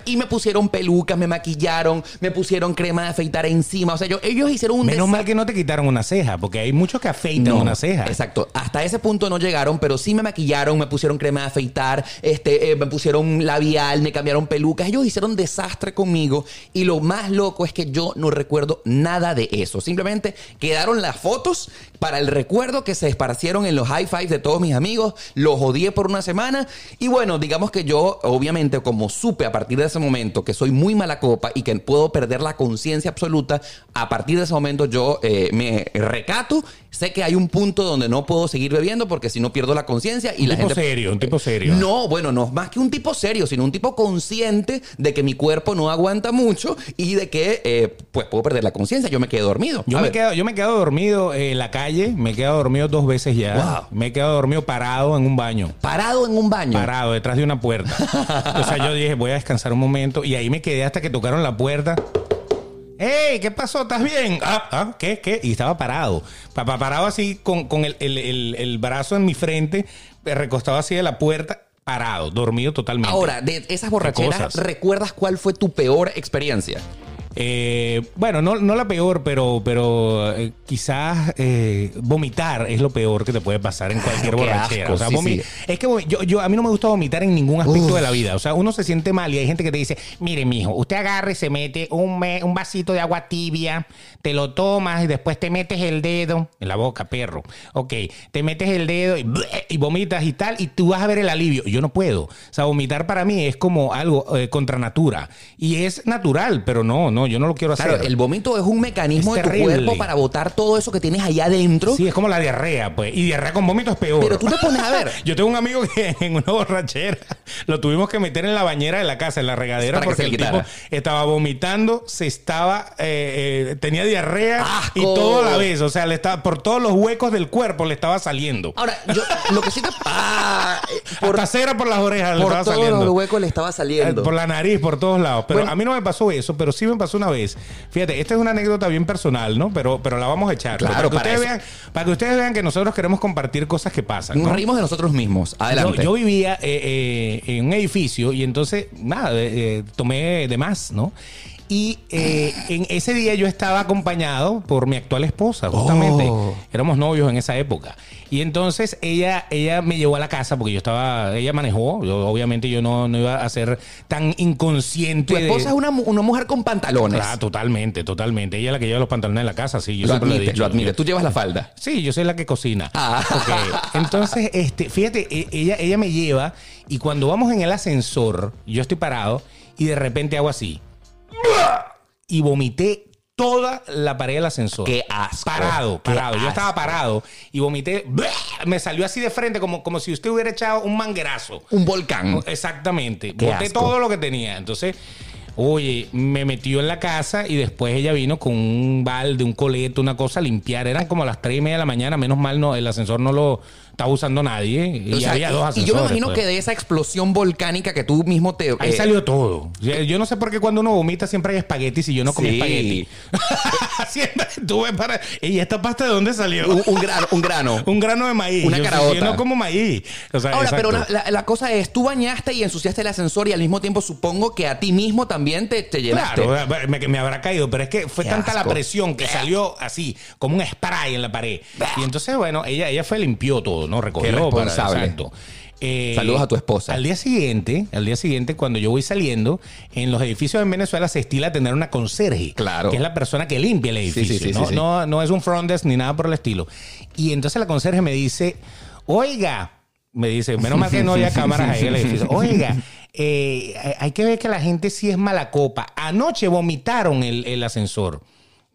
Y me pusieron pelucas, me maquillaron, me pusieron crema de afeitar encima. O sea, yo- ellos hicieron un Menos mal que no te quitaron una ceja, porque hay muchos que afeitan una ceja. Exacto. Hasta ese punto no llegaron, pero sí me maquillaron, me pusieron crema de afeitar, este, eh, me pusieron labial, me cambiaron pelucas. Ellos hicieron desastre conmigo. Y lo más loco es que yo no recuerdo nada de eso. Simplemente quedaron las fotos para el recuerdo que se esparcieron en los high fives de todos mis amigos. Los odié por una semana. Y bueno, digamos que yo, obviamente, como supe a partir de ese momento que soy muy mala copa y que puedo perder la conciencia absoluta, a partir de ese momento yo eh, me recato. Sé que hay un punto donde no puedo seguir bebiendo porque si no pierdo la conciencia y Un la tipo gente. serio, un tipo serio. No, bueno, no más que un tipo serio, sino un tipo consciente de que mi cuerpo no aguanta mucho y de que eh, pues puedo perder la conciencia. Yo me quedé dormido. Yo A me, ver, quedo, yo me he quedado dormido en la calle, me he quedado dormido dos veces ya. Wow. Me he quedado dormido parado en un baño. parado en un baño. Parado detrás de una puerta. o sea, yo dije, voy a descansar un momento. Y ahí me quedé hasta que tocaron la puerta. ¡Ey! ¿Qué pasó? ¿Estás bien? Ah, ah, ¿qué? ¿Qué? Y estaba parado. Pa- pa- parado así con, con el, el- el- el brazo en mi frente, eh, recostado así de la puerta, parado, dormido totalmente. Ahora, de esas borracheras? ¿recuerdas cuál fue tu peor experiencia? Eh, bueno, no, no la peor, pero, pero eh, quizás eh, vomitar es lo peor que te puede pasar en cualquier borrachera. asco, o sea, sí. Es que yo, yo, a mí no me gusta vomitar en ningún aspecto Uf. de la vida. O sea, uno se siente mal y hay gente que te dice, mire, mijo, usted agarre y se mete un, me- un vasito de agua tibia, te lo tomas y después te metes el dedo en la boca, perro. Ok, te metes el dedo y, y vomitas y tal, y tú vas a ver el alivio. Yo no puedo. O sea, vomitar para mí es como algo contra natura. Y es natural, pero no, no, yo no lo quiero hacer. Claro, el vómito es un mecanismo Es de tu terrible. cuerpo para botar todo eso que tienes allá adentro. Sí, es como la diarrea, pues. Y diarrea con vómito es peor. Pero tú te pones a ver. Yo tengo un amigo que en una borrachera lo tuvimos que meter en la bañera de la casa, en la regadera, Para porque le el tipo estaba vomitando, se estaba, eh, eh, tenía diarrea ¡Asco! y todo a la vez. O sea, le estaba, por todos los huecos del cuerpo le estaba saliendo. Ahora, yo lo que sí te. Ah, eh, por, Hasta cera por las orejas le por estaba todos saliendo. los huecos le estaba saliendo. Eh, Por la nariz, por todos lados. Pero Bueno. a mí no me pasó eso, pero sí me pasó una vez. Fíjate, esta es una anécdota bien personal, ¿no? Pero, pero la vamos a echar. Claro, para, que para ustedes eso. vean, para que ustedes vean que nosotros queremos compartir cosas que pasan. Nos ¿no? reímos de nosotros mismos. Adelante. yo vivía eh, eh, en un edificio y entonces, nada, eh, tomé de más, ¿no? Y eh, en ese día yo estaba acompañado por mi actual esposa, justamente. Oh. Éramos novios en esa época. Y entonces ella, ella me llevó a la casa porque yo estaba, ella manejó. Yo, obviamente yo no, no iba a ser tan inconsciente. tu esposa de- es una, una mujer con pantalones. Ah, totalmente, totalmente. Ella es la que lleva los pantalones en la casa, sí. Yo lo siempre lo he admite, dicho. lo admite. Tú llevas la falda. Sí, yo soy la que cocina. Ah. Ok. Entonces, este, fíjate, e- ella, ella me lleva y cuando vamos en el ascensor, yo estoy parado y de repente hago así. Y vomité toda la pared del ascensor. Qué asco. Parado, Qué parado. Yo estaba asco. parado y vomité. Me salió así de frente como, como si usted hubiera echado un manguerazo. Un volcán. Exactamente. Qué Boté asco. todo lo que tenía. Entonces, oye, me metió en la casa y después ella vino con un balde, un coleto, una cosa a limpiar. Eran como las tres y media de la mañana. Menos mal no, el ascensor no lo estaba usando nadie. Y O sea, había dos y yo me imagino pues. que de esa explosión volcánica que tú mismo te... Ahí eh, salió todo. Yo no sé por qué cuando uno vomita siempre hay espaguetis y yo no comí Sí. espagueti. siempre tuve para. ¿Y esta pasta de dónde salió? un, un grano, un grano. Un grano de maíz. Una yo, caraota. Yo no como maíz. O sea, Ahora, pero exacto. la, la- la cosa es, tú bañaste y ensuciaste el ascensor y al mismo tiempo supongo que a ti mismo también te, te llenaste. Claro, me, me habrá caído, pero es que fue Qué tanta la presión que salió así, como un spray en la pared. Y entonces, bueno, ella, ella fue, limpió todo, ¿no? Recogió Qué para- responsable. exacto. Eh, Saludos a tu esposa. Al día siguiente, al día siguiente, cuando yo voy saliendo, en los edificios en Venezuela se estila tener una conserje. Claro. Que es la persona que limpia el edificio. sí, sí, ¿no? sí. No, no es un front desk ni nada por el estilo. Y entonces la conserje me dice, oiga, me dice, menos mal que no había cámaras ahí en el edificio. Oiga, eh, hay que ver que la gente sí es mala copa. Anoche vomitaron el, el ascensor.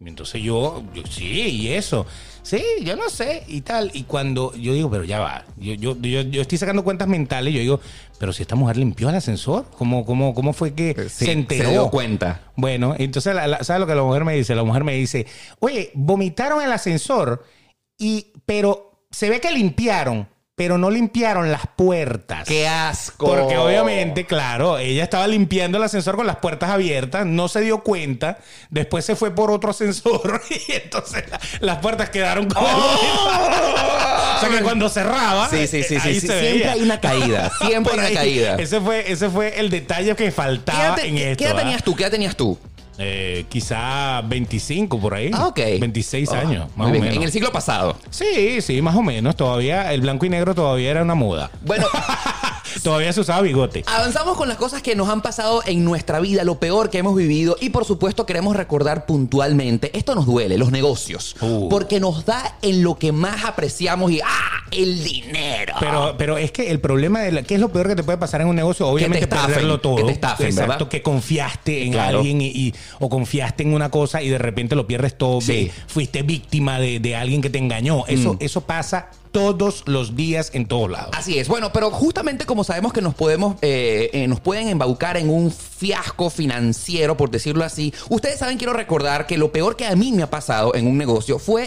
Entonces yo, yo, sí, y eso. Sí, yo no sé, y tal. Y cuando yo digo, pero ya va, yo, yo, yo, yo estoy sacando cuentas mentales, yo digo, pero si esta mujer limpió el ascensor, ¿cómo, cómo, cómo fue que Sí, se enteró? se dio cuenta. Bueno, entonces, la- la- ¿sabes lo que la mujer me dice? La mujer me dice, oye, vomitaron el ascensor, y, pero se ve que limpiaron, pero no limpiaron las puertas. ¡Qué asco! Porque obviamente, claro, ella estaba limpiando el ascensor con las puertas abiertas, no se dio cuenta, después se fue por otro ascensor y entonces la- las puertas quedaron como... o sea que cuando cerraba, Sí, sí, sí, sí, ahí sí. se Siempre veía. hay una caída. Siempre hay una ahí. caída. Ese fue, ese fue el detalle que ¿Qué faltaba edad, te- en qué- esto. qué edad ¿ah? tenías tú? ¿Qué edad tenías tú? Eh, quizá 25 por ahí. Ah, ok. 26 Ah, años, muy más o bien. menos. En el siglo pasado. Sí, sí, más o menos. Todavía el blanco y negro todavía era una moda. Bueno, Todavía se usaba bigote. avanzamos con las cosas que nos han pasado en nuestra vida, lo peor que hemos vivido y por supuesto queremos recordar puntualmente, esto nos duele, los negocios, Uh. porque nos da en lo que más apreciamos y ¡ah! El dinero. Pero, pero es que el problema de la, ¿qué es lo peor que te puede pasar en un negocio? Obviamente estafen, perderlo todo. que te estafen, Exacto, ¿verdad? que confiaste en Claro. alguien y, y- o confiaste en una cosa y de repente lo pierdes todo. Sí. Fuiste víctima de, de alguien que te engañó. Eso, Mm. eso pasa todos los días en todos lados. Así es. Bueno, pero justamente como sabemos que nos podemos, eh, eh, nos pueden embaucar en un fiasco financiero, por decirlo así, ustedes saben, quiero recordar que lo peor que a mí me ha pasado en un negocio fue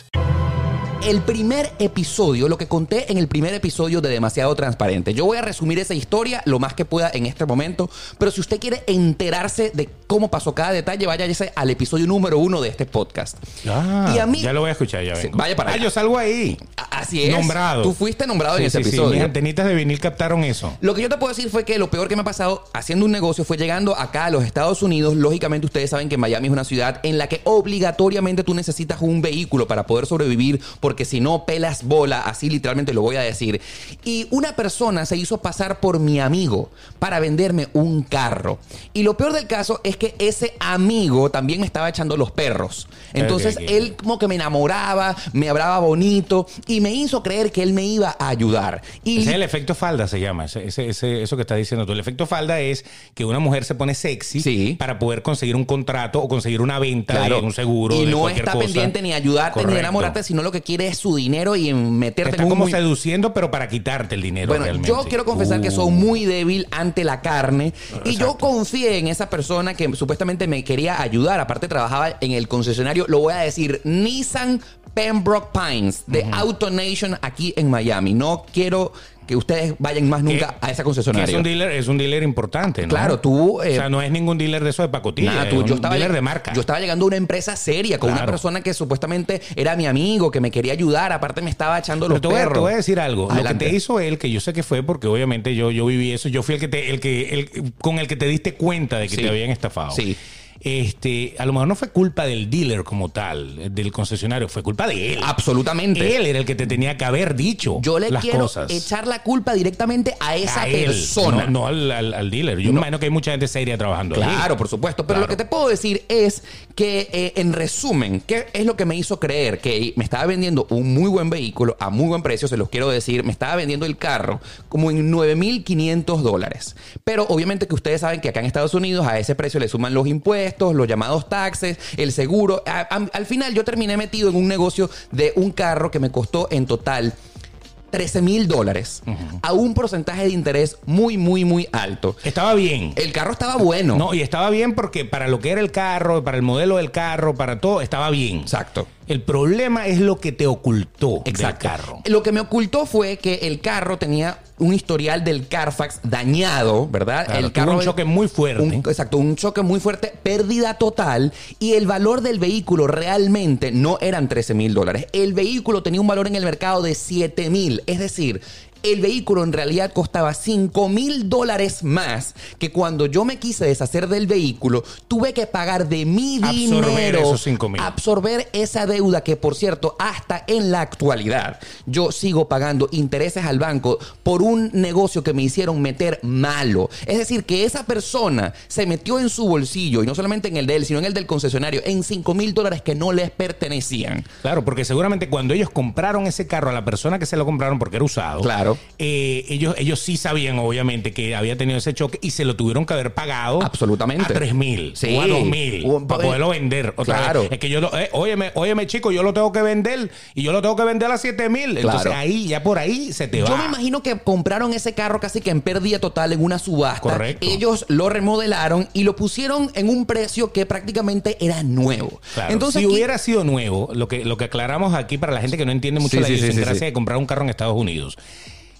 El primer episodio, lo que conté en el primer episodio de Demasiado Transparente. Yo voy a resumir esa historia lo más que pueda en este momento, pero si usted quiere enterarse de cómo pasó cada detalle, váyase al episodio número uno de este podcast. Ah, y a mí, ya lo voy a escuchar, ya vengo. vaya para Ah, allá. yo salgo ahí. Así es. Nombrado. Tú fuiste nombrado en ese sí, sí, episodio. Mis antenitas de vinil captaron eso. Lo que yo te puedo decir fue que lo peor que me ha pasado haciendo un negocio fue llegando acá a los Estados Unidos. Lógicamente ustedes saben que Miami es una ciudad en la que obligatoriamente tú necesitas un vehículo para poder sobrevivir porque si no pelas bola, así literalmente lo voy a decir. Y una persona se hizo pasar por mi amigo para venderme un carro. Y lo peor del caso es que ese amigo también me estaba echando los perros. Entonces él como que me enamoraba, me hablaba bonito y me hizo creer que él me iba a ayudar. Y Ese es el efecto falda, se llama. Ese, eso que estás diciendo tú. El efecto falda es que una mujer se pone sexy Sí. para poder conseguir un contrato o conseguir una venta Claro. de un seguro. Y no está cosa. pendiente ni ayudarte ni Correcto. Enamorarte, sino lo que quiere es su dinero y en meterte Está en como muy- seduciendo, pero para quitarte el dinero Bueno, realmente. yo quiero confesar que Uh. soy muy débil ante la carne y yo confié en esa persona que supuestamente me quería ayudar. Aparte trabajaba en el concesionario, lo voy a decir, Nissan Pembroke Pines de AutoNation aquí en Miami. No quiero que ustedes vayan más nunca a ese Que concesionario. es un dealer, es un dealer importante, ¿no? Claro, tú, eh, o sea, no es ningún dealer de eso de pacotilla. Nada, es tú, un yo estaba dealer de marca. Yo estaba llegando a una empresa seria con una persona que supuestamente era mi amigo, que me quería ayudar, aparte me estaba echando los te voy, a, perros. te voy a decir algo. Adelante. Lo que te hizo él, que yo sé que fue porque obviamente yo, yo viví eso, yo fui el que te, el que, el, con el que te diste cuenta de que Sí. te habían estafado. Sí. Este, a lo mejor no fue culpa del dealer como tal, del concesionario, fue culpa de él. Absolutamente. Él era el que te tenía que haber dicho Yo le las quiero cosas. echar la culpa directamente a esa a él, persona. no, no al, al- al dealer. Yo me imagino que hay mucha gente seria trabajando ahí. Claro, por supuesto. Pero Claro. lo que te puedo decir es que, eh, en resumen, ¿qué es lo que me hizo creer que me estaba vendiendo un muy buen vehículo a muy buen precio? Se los quiero decir. Me estaba vendiendo el carro como en 9.500 dólares. Pero obviamente que ustedes saben que acá en Estados Unidos a ese precio le suman los impuestos, los llamados taxes, el seguro. A- a- al final yo terminé metido en un negocio de un carro que me costó en total 13 mil dólares a un porcentaje de interés muy, muy, muy alto. Estaba bien. El carro estaba bueno. No, y estaba bien porque para lo que era el carro, para el modelo del carro, para todo, estaba bien. Exacto. El problema es lo que te ocultó Exacto. del carro. Lo que me ocultó fue que el carro tenía un historial del Carfax dañado, ¿verdad? Claro, el carro un choque muy fuerte. un- exacto, un choque muy fuerte, pérdida total y el valor del vehículo realmente no eran 13 mil dólares. El vehículo tenía un valor en el mercado de 7 mil, es decir. El vehículo en realidad costaba 5 mil dólares más que cuando yo me quise deshacer del vehículo, tuve que pagar de mi Absorber dinero esos 5,000. absorber esa deuda que, por cierto, hasta en la actualidad yo sigo pagando intereses al banco por un negocio que me hicieron meter malo. Es decir, que esa persona se metió en su bolsillo, y no solamente en el de él, sino en el del concesionario, en 5 mil dólares que no les pertenecían. Claro, porque seguramente cuando ellos compraron ese carro a la persona que se lo compraron porque era usado, Claro. Eh, ellos, ellos sí sabían, obviamente, que había tenido ese choque y se lo tuvieron que haber pagado Absolutamente. a 3 mil Sí. o a 2 mil para poderlo vender. Otra Claro. vez. Es que yo, lo- eh, óyeme, óyeme, chico, yo lo tengo que vender y yo lo tengo que vender a 7 mil. Entonces Claro. ahí, ya por ahí se te va. Yo me imagino que compraron ese carro casi que en pérdida total en una subasta. Correcto. Ellos lo remodelaron y lo pusieron en un precio que prácticamente era nuevo. Claro, Entonces, si aquí- hubiera sido nuevo, lo que, lo que aclaramos aquí para la gente que no entiende mucho Sí, la sí, sí, sí, idiosincrasia sí. de comprar un carro en Estados Unidos.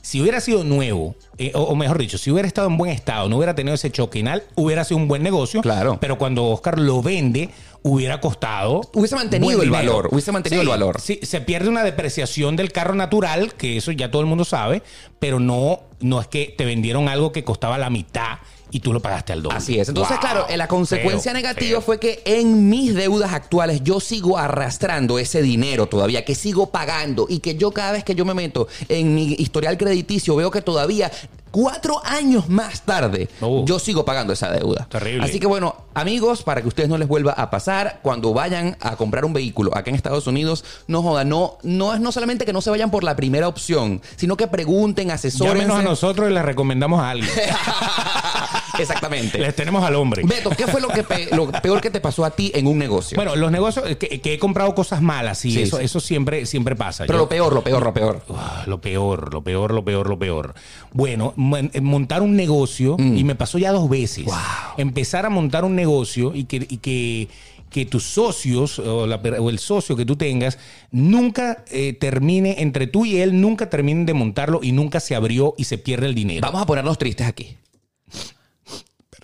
Si hubiera sido nuevo, eh, o, o mejor dicho, si hubiera estado en buen estado, no hubiera tenido ese choque final, hubiera sido un buen negocio. Claro. Pero cuando Oscar lo vende, hubiera costado. Hubiese mantenido el dinero. valor, hubiese mantenido Sí, el valor. Sí, se pierde una depreciación del carro natural, que eso ya todo el mundo sabe, pero no, no es que te vendieron algo que costaba la mitad y tú lo pagaste al doble. Así es. Entonces, Wow, claro, la consecuencia feo, negativa feo. fue que en mis deudas actuales yo sigo arrastrando ese dinero todavía, que sigo pagando y que yo cada vez que yo me meto en mi historial crediticio veo que todavía cuatro años más tarde Uh. yo sigo pagando esa deuda. Terrible. Así que bueno, amigos, para que ustedes no les vuelva a pasar, cuando vayan a comprar un vehículo acá en Estados Unidos, no joda, no, no es no solamente que no se vayan por la primera opción, sino que pregunten, asesórense. Llámenos a nosotros y les recomendamos a alguien. Exactamente. les tenemos al hombre. Beto, ¿qué fue lo, que pe- lo peor que te pasó a ti en un negocio? Bueno, los negocios, eh, que, que he comprado cosas malas, y Sí, eso, sí. eso siempre, siempre pasa. pero Yo- lo peor, lo peor, lo peor. Ah, lo peor, lo peor, lo peor, lo peor. Bueno, eh, montar un negocio, y me pasó ya dos veces. Mm. Wow. Empezar a montar un negocio y que, y que, que tus socios o, la per- o el socio que tú tengas nunca eh, termine, entre tú y él, nunca terminen de montarlo y nunca se abrió y se pierde el dinero. Vamos a ponernos tristes aquí.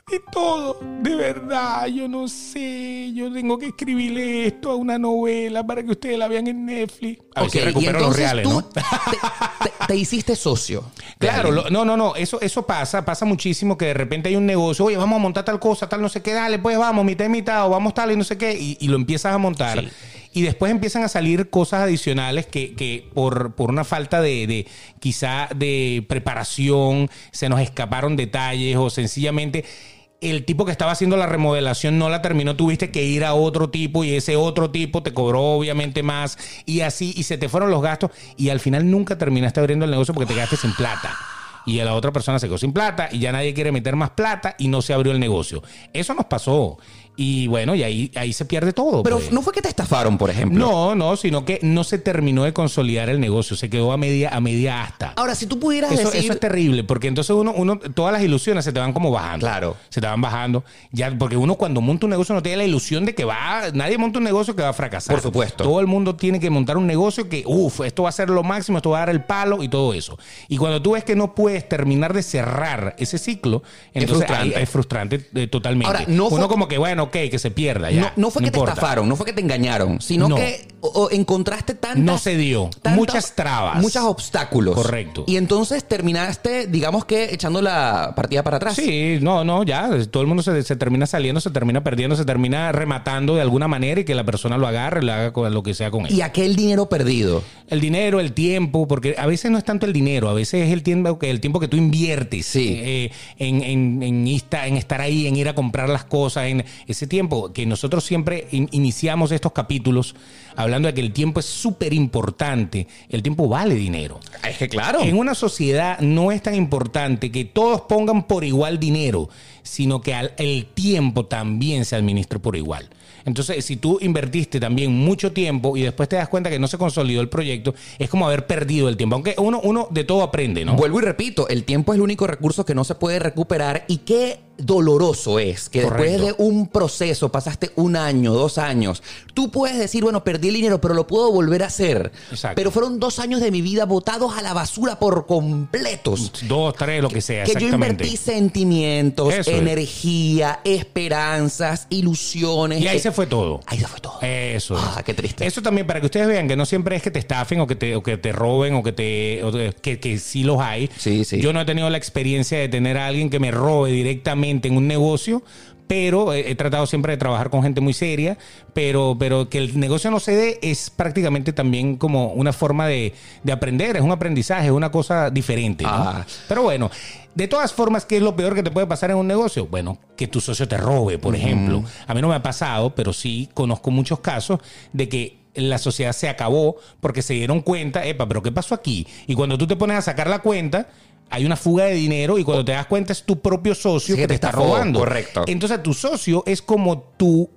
Y todo, de verdad, yo no sé, yo tengo que escribirle esto a una novela para que ustedes la vean en Netflix. A ver Ok, si y recupero los reales, tú ¿no? te, te- te hiciste socio. Claro, lo- no, no, no, eso, eso pasa, pasa muchísimo que de repente hay un negocio, oye, vamos a montar tal cosa, tal no sé qué, dale, pues vamos, mitad y mitad, o vamos tal y no sé qué, y, y lo empiezas a montar. Sí. Y después empiezan a salir cosas adicionales que, que por, por una falta de, de quizá de preparación, se nos escaparon detalles o sencillamente el tipo que estaba haciendo la remodelación no la terminó, tuviste que ir a otro tipo y ese otro tipo te cobró obviamente más y así, y se te fueron los gastos y al final nunca terminaste abriendo el negocio porque te quedaste sin plata. Y a la otra persona se quedó sin plata y ya nadie quiere meter más plata y no se abrió el negocio. Eso nos pasó. Y bueno, y ahí, ahí se pierde todo. Pero pues. no fue que te estafaron, por ejemplo. No, no, sino que no se terminó de consolidar el negocio, se quedó a media, a media asta. Ahora, si tú pudieras Eso, decir... eso es terrible, porque entonces uno, uno, todas las ilusiones se te van como bajando. Claro. Se te van bajando. Ya, porque uno cuando monta un negocio no tiene la ilusión de que va, nadie monta un negocio que va a fracasar. Por supuesto. Todo el mundo tiene que montar un negocio que, uff, esto va a ser lo máximo, esto va a dar el palo y todo eso. Y cuando tú ves que no puedes terminar de cerrar ese ciclo, entonces frustrante. ahí es frustrante eh, totalmente. Ahora, no fue- Uno como que, bueno, ok, que se pierda ya. no, no fue que te estafaron, no fue que te engañaron, sino No. que o- encontraste tantas... No se dio. Muchas trabas. Muchos obstáculos. Correcto. Y entonces terminaste, digamos que, echando la partida para atrás. Sí, no, no, ya. Todo el mundo se, se termina saliendo, se termina perdiendo, se termina rematando de alguna manera y que la persona lo agarre, lo haga con lo que sea con él. Y aquel dinero perdido. El dinero, el tiempo, porque a veces no es tanto el dinero, a veces es el tiempo que, el tiempo que tú inviertes Sí. eh, en, en, en, en estar ahí, en ir a comprar las cosas, en ese tiempo que nosotros siempre in- iniciamos estos capítulos hablando de que el tiempo es súper importante, el tiempo vale dinero. Es que claro. En una sociedad no es tan importante que todos pongan por igual dinero, sino que al- el tiempo también se administre por igual. Entonces, si tú invertiste también mucho tiempo y después te das cuenta que no se consolidó el proyecto, es como haber perdido el tiempo. Aunque uno, uno de todo aprende, ¿no? Vuelvo y repito, el tiempo es el único recurso que no se puede recuperar y qué doloroso es que Correcto. después de un proceso, pasaste un año, dos años, tú puedes decir, bueno, perdí el dinero, pero lo puedo volver a hacer. Exacto. Pero fueron dos años de mi vida botados a la basura por completos. Dos, tres, lo que sea, Que yo invertí sentimientos, Eso es. Energía, esperanzas, ilusiones. Y ahí Eh, se fue todo. Ahí se fue todo. Eso es. Ah, qué triste. Eso también para que ustedes vean que no siempre es que te estafen o que te, o que te roben o que te o que, que sí los hay. Sí, sí. Yo no he tenido la experiencia de tener a alguien que me robe directamente en un negocio. Pero he, he tratado siempre de trabajar con gente muy seria, pero, pero que el negocio no se dé es prácticamente también como una forma de, de aprender, es un aprendizaje, es una cosa diferente. ¿no? Ah. Pero bueno, de todas formas, ¿qué es lo peor que te puede pasar en un negocio? Bueno, que tu socio te robe, por ejemplo. A mí no me ha pasado, pero sí conozco muchos casos de que la sociedad se acabó porque se dieron cuenta, epa, pero ¿qué pasó aquí? Y cuando tú te pones a sacar la cuenta, hay una fuga de dinero y cuando te das cuenta es tu propio socio Sí, que te te está robando. correcto. Entonces tu socio es como tu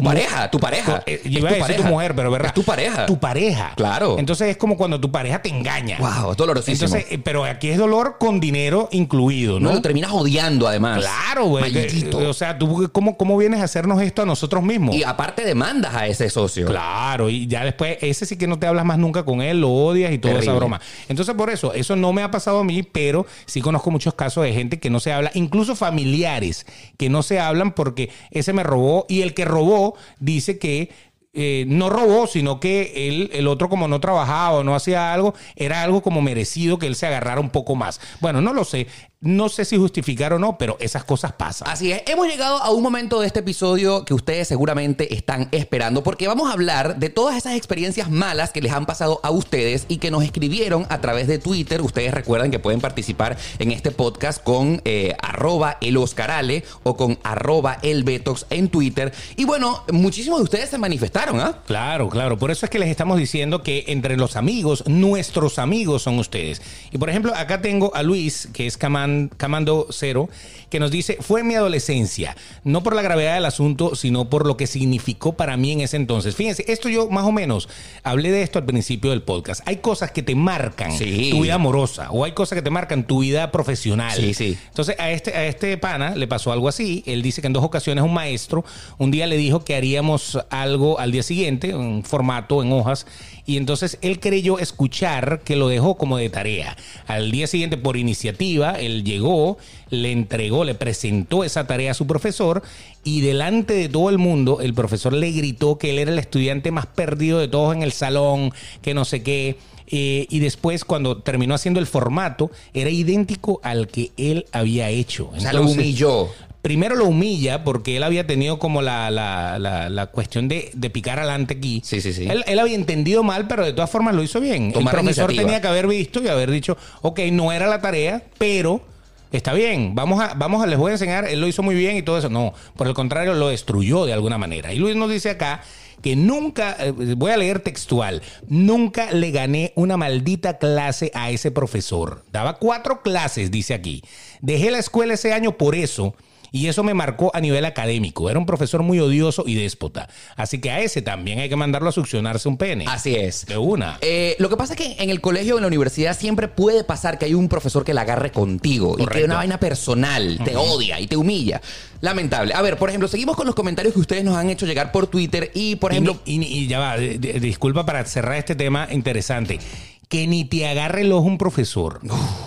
Tu pareja, tu pareja. Eh, Es iba a tu decir tu pareja. mujer, pero verdad. Es tu pareja. Tu pareja. Claro. Entonces es como cuando tu pareja te engaña. Wow, es dolorosísimo. Entonces, eh, pero aquí es dolor con dinero incluido, no ¿no? lo terminas odiando además. Claro, güey. Maldito. O sea, tú, ¿cómo, ¿cómo vienes a hacernos esto a nosotros mismos? Y aparte demandas a ese socio. Claro, y ya después, ese sí que no te hablas más nunca con él, lo odias y toda esa broma. Entonces, por eso, eso no me ha pasado a mí, pero sí conozco muchos casos de gente que no se habla, incluso familiares que no se hablan porque ese me robó y el que robó dice que eh, no robó, sino que él, el otro como no trabajaba o no hacía algo, era algo como merecido que él se agarrara un poco más. Bueno, no lo sé, no sé si justificar o no, pero esas cosas pasan. Así es, hemos llegado a un momento de este episodio que ustedes seguramente están esperando porque vamos a hablar de todas esas experiencias malas que les han pasado a ustedes y que nos escribieron a través de Twitter. Ustedes recuerdan que pueden participar en este podcast con eh, arroba el Oscarale o con arroba el Betox en Twitter. Y bueno, muchísimos de ustedes se manifestaron, ¿ah? Claro, claro. Por eso es que les estamos diciendo que entre los amigos, nuestros amigos son ustedes. Y por ejemplo, acá tengo a Luis, que es Caman- Camando Cero, que nos dice, fue en mi adolescencia, no por la gravedad del asunto, sino por lo que significó para mí en ese entonces. Fíjense, esto yo más o menos hablé de esto al principio del podcast. Hay cosas que te marcan Sí. tu vida amorosa o hay cosas que te marcan tu vida profesional. Sí, sí. Entonces a este, a este pana le pasó algo así. Él dice que en dos ocasiones un maestro un día le dijo que haríamos algo al día siguiente, un formato en hojas, y entonces él creyó escuchar que lo dejó como de tarea. Al día siguiente, por iniciativa, él llegó, le entregó, le presentó esa tarea a su profesor y delante de todo el mundo el profesor le gritó que él era el estudiante más perdido de todos en el salón, que no sé qué. Eh, y después, cuando terminó haciendo el formato, era idéntico al que él había hecho. O sea, lo Entonces, humilló. Primero lo humilla porque él había tenido como la, la, la, la cuestión de, de picar adelante aquí. Sí, sí, sí. Él, él había entendido mal, pero de todas formas lo hizo bien. Tomar el profesor tenía que haber visto y haber dicho, ok, no era la tarea, pero está bien, vamos a, vamos a, les voy a enseñar, él lo hizo muy bien y todo eso. No, por el contrario, lo destruyó de alguna manera. Y Luis nos dice acá que nunca, eh, voy a leer textual, nunca le gané una maldita clase a ese profesor. Daba cuatro clases, dice aquí. Dejé la escuela ese año por eso. Y eso me marcó a nivel académico. Era un profesor muy odioso y déspota. Así que a ese también hay que mandarlo a succionarse un pene. Así es. De una. Eh, lo que pasa es que en el colegio o en la universidad siempre puede pasar que hay un profesor que la agarre contigo y que Correcto. una vaina personal te odia y te humilla. Lamentable. A ver, por ejemplo, seguimos con los comentarios que ustedes nos han hecho llegar por Twitter y, por ejemplo, y- y ya va, disculpa para cerrar este tema interesante. Que ni te agarre el ojo un profesor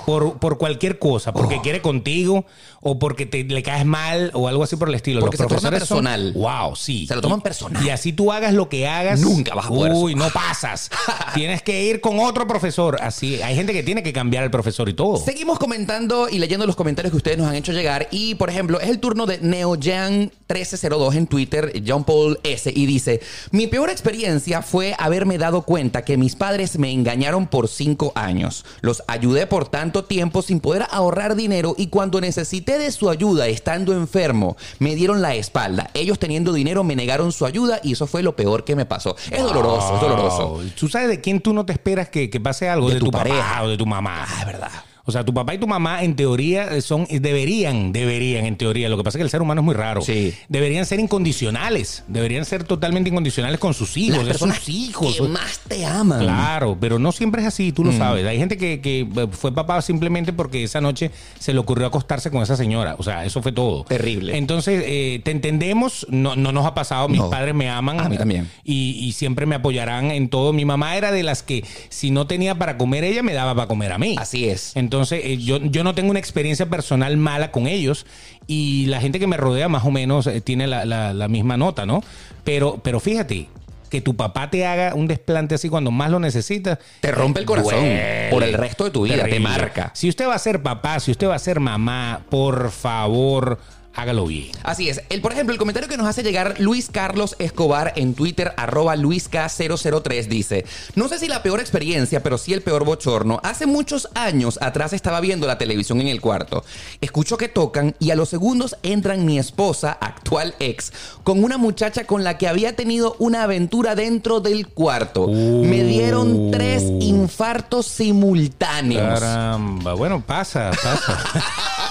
por, por cualquier cosa, porque quiere contigo o porque te, le caes mal o algo así por el estilo. Porque Los se profesores son- personal. wow, sí. Se lo toman personal. Y así tú hagas lo que hagas. Nunca vas a poder Uy, no pasas. Tienes que ir con otro profesor. Así, hay gente que tiene que cambiar al profesor y todo. Seguimos comentando y leyendo los comentarios que ustedes nos han hecho llegar. Y, por ejemplo, es el turno de NeoJan1302 en Twitter, John Paul S. Y dice: Mi peor experiencia fue haberme dado cuenta que mis padres me engañaron por cinco años. Los ayudé por tanto tiempo sin poder ahorrar dinero. Y cuando necesité de su ayuda estando enfermo, me dieron la espalda. Ellos teniendo dinero me negaron su ayuda y eso fue lo peor que me pasó. Es doloroso, es doloroso. ¿Tú sabes de quién tú no te esperas que, que pase algo? De De, tu tu, papá pareja. o de tu mamá. Ah, es verdad. O sea, tu papá y tu mamá en teoría son deberían, deberían en teoría. Lo que pasa es que el ser humano es muy raro. Sí. Deberían ser incondicionales. Deberían ser totalmente incondicionales con sus hijos. Las sus hijos. que más te aman. Claro, pero no siempre es así, tú lo Mm. sabes. Hay gente que, que eh, fue papá simplemente porque esa noche se le ocurrió acostarse con esa señora. O sea, eso fue todo. Terrible. Entonces, eh, te entendemos, no, no nos ha pasado. Mis No. padres me aman. A mí también. Y, y siempre me apoyarán en todo. Mi mamá era de las que si no tenía para comer ella, me daba para comer a mí. Así es. Entonces, eh, yo, yo no tengo una experiencia personal mala con ellos y la gente que me rodea más o menos eh, tiene la, la- la misma nota, ¿no? Pero, pero fíjate, que tu papá te haga un desplante así cuando más lo necesitas. Te rompe el corazón duele. por el resto de tu vida, te marca. Si usted va a ser papá, si usted va a ser mamá, por favor, hágalo bien. Así es. El, por ejemplo, el comentario que nos hace llegar Luis Carlos Escobar en Twitter, arroba LuisK003, dice: No sé si la peor experiencia, pero sí el peor bochorno. Hace muchos años atrás estaba viendo la televisión en el cuarto. Escucho que tocan y a los segundos entran mi esposa, actual ex, con una muchacha con la que había tenido una aventura dentro del cuarto. Me dieron tres infartos simultáneos. Caramba, bueno, pasa, pasa.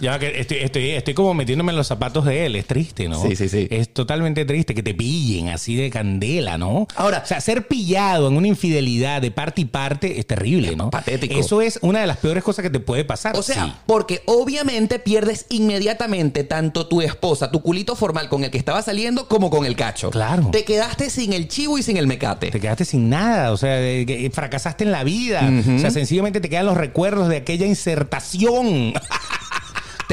Ya que estoy, estoy, estoy como metiéndome en los zapatos de él, es triste, ¿no? Sí, sí, sí. Es totalmente triste que te pillen así de candela, ¿no? Ahora- o sea, ser pillado en una infidelidad de parte y parte es terrible, ¿no? patético. Eso es una de las peores cosas que te puede pasar. O sea, Sí. porque obviamente pierdes inmediatamente tanto tu esposa, tu culito formal con el que estaba saliendo, como con el cacho. Claro. Te quedaste sin el chivo y sin el mecate. Te quedaste sin nada, o sea, fracasaste en la vida. O sea, sencillamente te quedan los recuerdos de aquella insertación.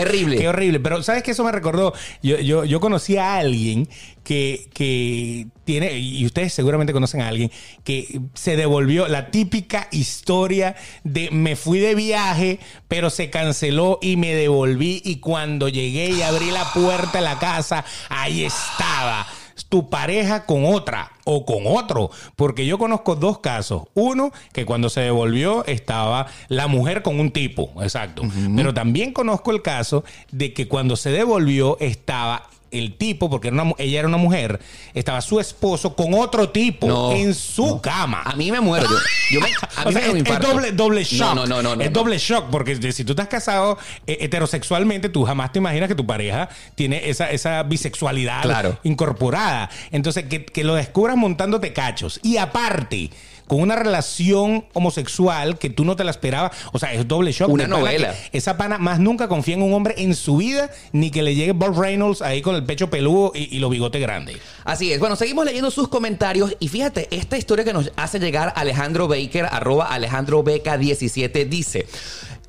Terrible. Qué horrible. Pero ¿sabes qué? Eso me recordó. Yo, yo, yo conocí a alguien que, que tiene, y ustedes seguramente conocen a alguien, que se devolvió la típica historia de me fui de viaje, pero se canceló y me devolví. Y cuando llegué y abrí la puerta de la casa, ahí estaba tu pareja con otra o con otro. Porque yo conozco dos casos. Uno, que cuando se devolvió estaba la mujer con un tipo, exacto. Pero también conozco el caso de que cuando se devolvió estaba el tipo, porque era una mu- ella era una mujer, estaba su esposo con otro tipo No, en su cama. A mí me muero. Yo, yo me, a mí O sea, me es, es doble, doble shock. No, no, no, no. es doble shock, porque si tú estás casado eh, heterosexualmente, tú jamás te imaginas que tu pareja tiene esa, esa bisexualidad Claro. incorporada. Entonces, que, que lo descubras montándote cachos. Y aparte, con una relación homosexual que tú no te la esperabas. O sea, es doble shock. Una novela. Esa pana más nunca confía en un hombre en su vida, ni que le llegue Bob Reynolds ahí con el pecho peludo y, y los bigotes grandes. Así es. Bueno, seguimos leyendo sus comentarios y fíjate, esta historia que nos hace llegar Alejandro Baker, arroba Alejandro Beca 17, dice...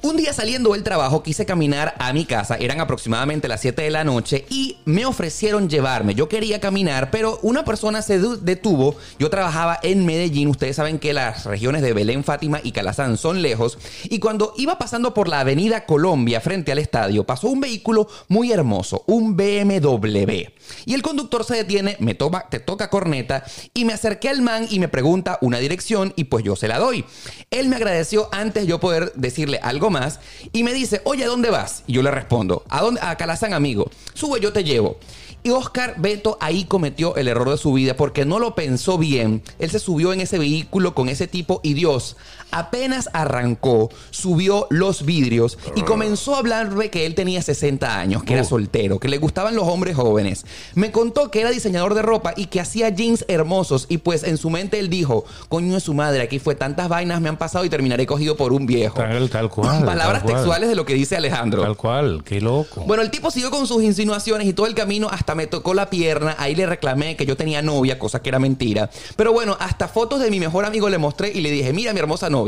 Un día saliendo del trabajo quise caminar a mi casa, eran aproximadamente las 7 de la noche y me ofrecieron llevarme. Yo quería caminar, pero una persona se detuvo. Yo trabajaba en Medellín, ustedes saben que las regiones de Belén, Fátima y Calazán son lejos. Y cuando iba pasando por la avenida Colombia frente al estadio, pasó un vehículo muy hermoso, un BMW. Y el conductor se detiene, me toma, te toca corneta y me acerqué al man y me pregunta una dirección y pues yo se la doy. Él me agradeció antes yo poder decirle algo más y me dice, oye, ¿a dónde vas? Y yo le respondo, ¿a dónde? A Calazán, amigo. Sube, yo te llevo. Y Oscar Beto ahí cometió el error de su vida porque no lo pensó bien. Él se subió en ese vehículo con ese tipo y Dios apenas arrancó, subió los vidrios y comenzó a hablarme que él tenía 60 años, que era Oh. soltero, que le gustaban los hombres jóvenes. Me contó que era diseñador de ropa y que hacía jeans hermosos y pues en su mente él dijo, coño de su madre, aquí fue tantas vainas me han pasado y terminaré cogido por un viejo. Tal, tal cual. Palabras tal cual. textuales de lo que dice Alejandro. Tal cual, qué loco. Bueno, el tipo siguió con sus insinuaciones y todo el camino hasta me tocó la pierna, ahí le reclamé que yo tenía novia, cosa que era mentira. Pero bueno, hasta fotos de mi mejor amigo le mostré y le dije, mira mi hermosa novia.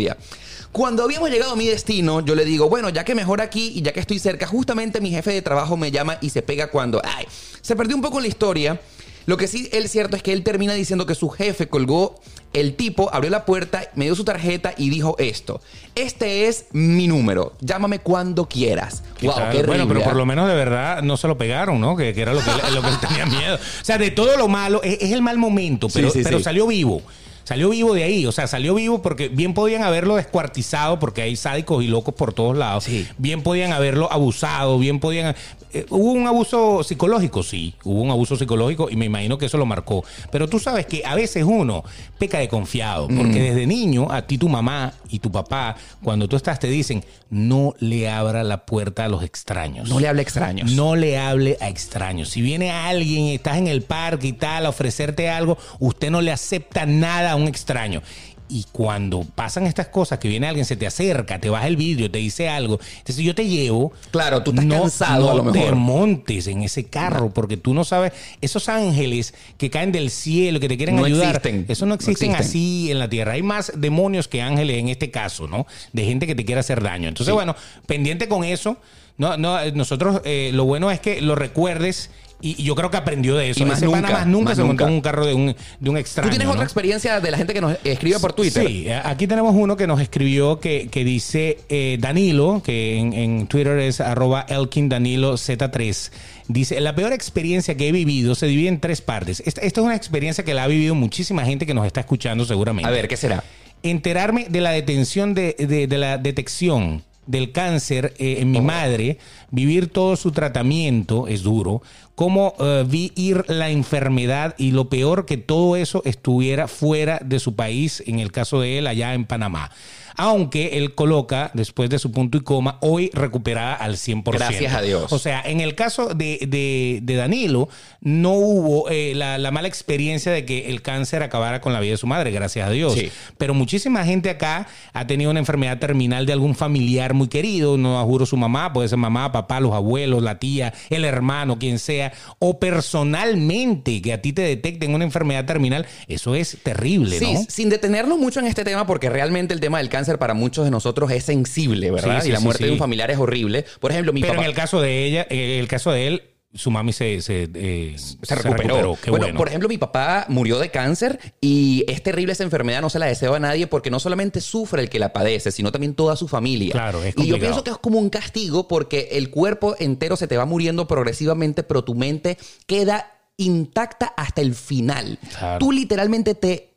Cuando habíamos llegado a mi destino, yo le digo, bueno, ya que mejor aquí y ya que estoy cerca, justamente mi jefe de trabajo me llama y se pega cuando, ay, se perdió un poco la historia. Lo que sí es cierto es que él termina diciendo que su jefe colgó el tipo, abrió la puerta, me dio su tarjeta y dijo esto. Este es mi número. Llámame cuando quieras. Wow, qué bueno, pero por lo menos de verdad no se lo pegaron, ¿no? Que, era lo que, lo que él tenía miedo. O sea, de todo lo malo, es, el mal momento, pero, pero salió vivo. Salió vivo de ahí, o sea, salió vivo porque bien podían haberlo descuartizado porque hay sádicos y locos por todos lados. Bien podían haberlo abusado, bien podían... Eh, ¿Hubo un abuso psicológico? Sí, hubo un abuso psicológico y me imagino que eso lo marcó. Pero tú sabes que a veces uno peca de confiado, porque desde niño a ti tu mamá y tu papá, cuando tú estás, te dicen, no le abra la puerta a los extraños. No le hable a extraños. No le hable a extraños. Si viene alguien, estás en el parque y tal, a ofrecerte algo, usted no le acepta nada un extraño. Y cuando pasan estas cosas, que viene alguien, se te acerca, te baja el vidrio, te dice algo, entonces yo te llevo. Claro, tú estás cansado a lo mejor. te montes en ese carro, porque tú no sabes, esos ángeles que caen del cielo, que te quieren ayudar, eso no existen, así en la tierra. Hay más demonios que ángeles en este caso, ¿no? De gente que te quiere hacer daño. Entonces, bueno, pendiente con eso. No, no, nosotros eh, lo bueno es que lo recuerdes y yo creo que aprendió de eso. Y más nunca, más nunca se montó en un carro de un, de un extraño. ¿Tú tienes otra experiencia de la gente que nos escribe por Twitter? Sí, aquí tenemos uno que nos escribió que, que dice eh, Danilo, que en, Twitter es arroba Elkin Danilo Z3. Dice, la peor experiencia que he vivido se divide en tres partes. Esta, es una experiencia que la ha vivido muchísima gente que nos está escuchando seguramente. A ver, ¿qué será? Enterarme de la detención de, de la detección del cáncer eh, en mi madre, vivir todo su tratamiento es duro, cómo uh, vi ir la enfermedad y lo peor que todo eso estuviera fuera de su país, en el caso de él allá en Panamá aunque él coloca, después de su punto y coma, hoy recuperada al 100%. Gracias a Dios. O sea, en el caso de, Danilo, no hubo eh, la, mala experiencia de que el cáncer acabara con la vida de su madre, gracias a Dios. Pero muchísima gente acá ha tenido una enfermedad terminal de algún familiar muy querido, no juro su mamá, puede ser mamá, papá, los abuelos, la tía, el hermano, quien sea, o personalmente que a ti te detecten una enfermedad terminal, eso es terrible, sí, sin detenernos mucho en este tema, porque realmente el tema del cáncer para muchos de nosotros es sensible, ¿verdad? y la muerte de un familiar es horrible. Por ejemplo, mi Pero en el caso de ella, en el caso de él, su mami se, se, eh, recuperó. bueno, por ejemplo, mi papá murió de cáncer y es terrible esa enfermedad, no se la deseo a nadie porque no solamente sufre el que la padece, sino también toda su familia. Claro, es Y yo pienso que es como un castigo porque el cuerpo entero se te va muriendo progresivamente, pero tu mente queda intacta hasta el final. Tú literalmente te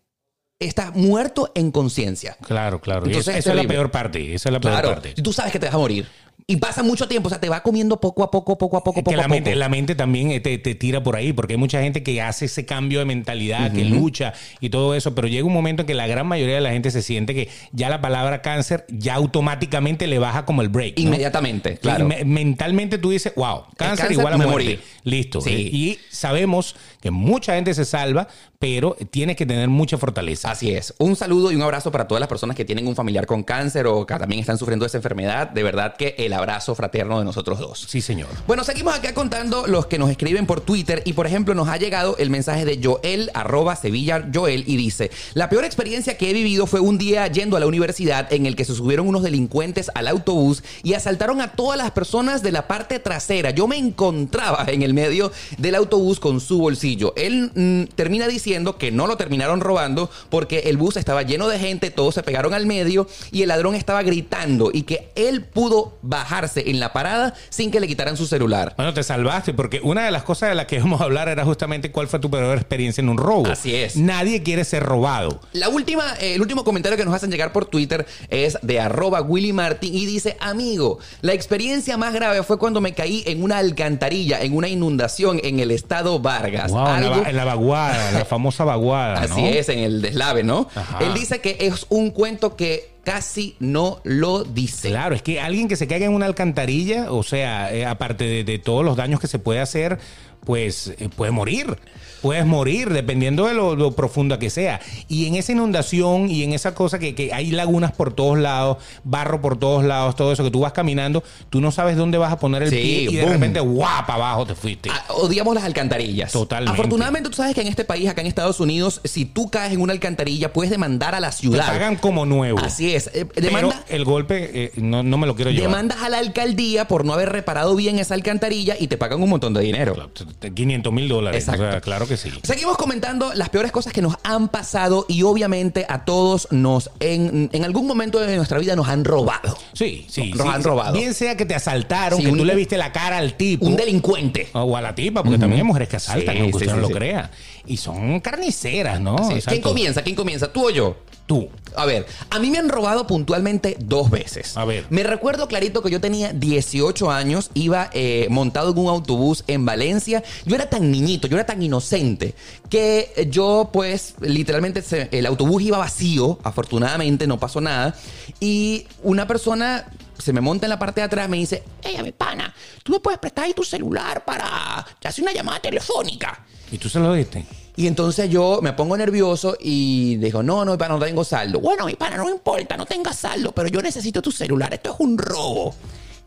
estás muerto en conciencia. Claro, claro. Entonces, esa es la peor parte. Esa es la peor parte. Tú sabes que te vas a morir. Y pasa mucho tiempo, o sea, te va comiendo poco a poco, poco a poco, poco la a mente, poco. La mente también eh, te, tira por ahí, porque hay mucha gente que hace ese cambio de mentalidad, que lucha y todo eso, pero llega un momento en que la gran mayoría de la gente se siente que ya la palabra cáncer ya automáticamente le baja como el break. Inmediatamente, claro. mentalmente tú dices, wow, cáncer, igual a muerte. Listo. Sí. Y sabemos que mucha gente se salva, pero tiene que tener mucha fortaleza. Así es. Un saludo y un abrazo para todas las personas que tienen un familiar con cáncer o que también están sufriendo esa enfermedad. De verdad que el abrazo fraterno de nosotros dos. Sí, señor. Bueno, seguimos acá contando los que nos escriben por Twitter y, por ejemplo, nos ha llegado el mensaje de Joel, arroba Sevilla Joel, y dice, la peor experiencia que he vivido fue un día yendo a la universidad en el que se subieron unos delincuentes al autobús y asaltaron a todas las personas de la parte trasera. Yo me encontraba en el medio del autobús con su bolsillo. Él mm, termina diciendo que no lo terminaron robando porque el bus estaba lleno de gente, todos se pegaron al medio y el ladrón estaba gritando y que él pudo bajarse en la parada sin que le quitaran su celular. Bueno, te salvaste, porque una de las cosas de las que vamos a hablar era justamente cuál fue tu peor experiencia en un robo. Así es. Nadie quiere ser robado. La última, eh, el último comentario que nos hacen llegar por Twitter es de arroba Willy Martin y dice, amigo, la experiencia más grave fue cuando me caí en una alcantarilla, en una inundación en el estado Vargas. en, la, vaguada, la famosa vaguada. Así es, en el deslave, ¿no? Él dice que es un cuento que casi no lo dice. Claro, es que alguien que se caiga en una alcantarilla, o sea, eh, aparte de, todos los daños que se puede hacer, pues eh, puedes morir. Puedes morir dependiendo de lo, lo profunda que sea. Y en esa inundación y en esa cosa que, que hay lagunas por todos lados, barro por todos lados, todo eso que tú vas caminando, tú no sabes dónde vas a poner el Sí, pie y de boom. repente, guapa, abajo te fuiste. Ah, Odiamos las alcantarillas. Totalmente. Afortunadamente, tú sabes que en este país, acá en Estados Unidos, si tú caes en una alcantarilla, puedes demandar a la Te ciudad. pagan como nuevo. Así es. Eh, Pero demanda, el golpe eh, no, no me lo quiero llevar. demandas a la alcaldía por no haber reparado bien esa alcantarilla y te pagan un montón de dinero. 500 mil dólares. Exacto. O sea, claro que sí. Seguimos comentando las peores cosas que nos han pasado y obviamente a todos nos en, en algún momento de nuestra vida nos han robado. Sí, sí. Nos sí, han robado. Bien sea que te asaltaron, Sí, que un- tú le viste la cara al tipo. Un delincuente. O a la tipa, porque también hay mujeres que asaltan, aunque usted no lo crea. Y son carniceras, ¿no? ¿Quién comienza? ¿Quién comienza? ¿Tú o yo? Tú. A ver, a mí me han robado puntualmente dos veces. A ver. Me recuerdo clarito que yo tenía 18 años, iba eh, montado en un autobús en Valencia. Yo era tan niñito, yo era tan inocente, que yo pues literalmente se- el autobús iba vacío, afortunadamente no pasó nada, y una persona se me monta en la parte de atrás me dice, hey, mi pana, tú me puedes prestar ahí tu celular para hacer una llamada telefónica. ¿Y tú se lo diste? Y entonces yo me pongo nervioso y digo, no, no, mi pana, no tengo saldo. Bueno, mi pana, no me importa, no tengas saldo, pero yo necesito tu celular, esto es un robo.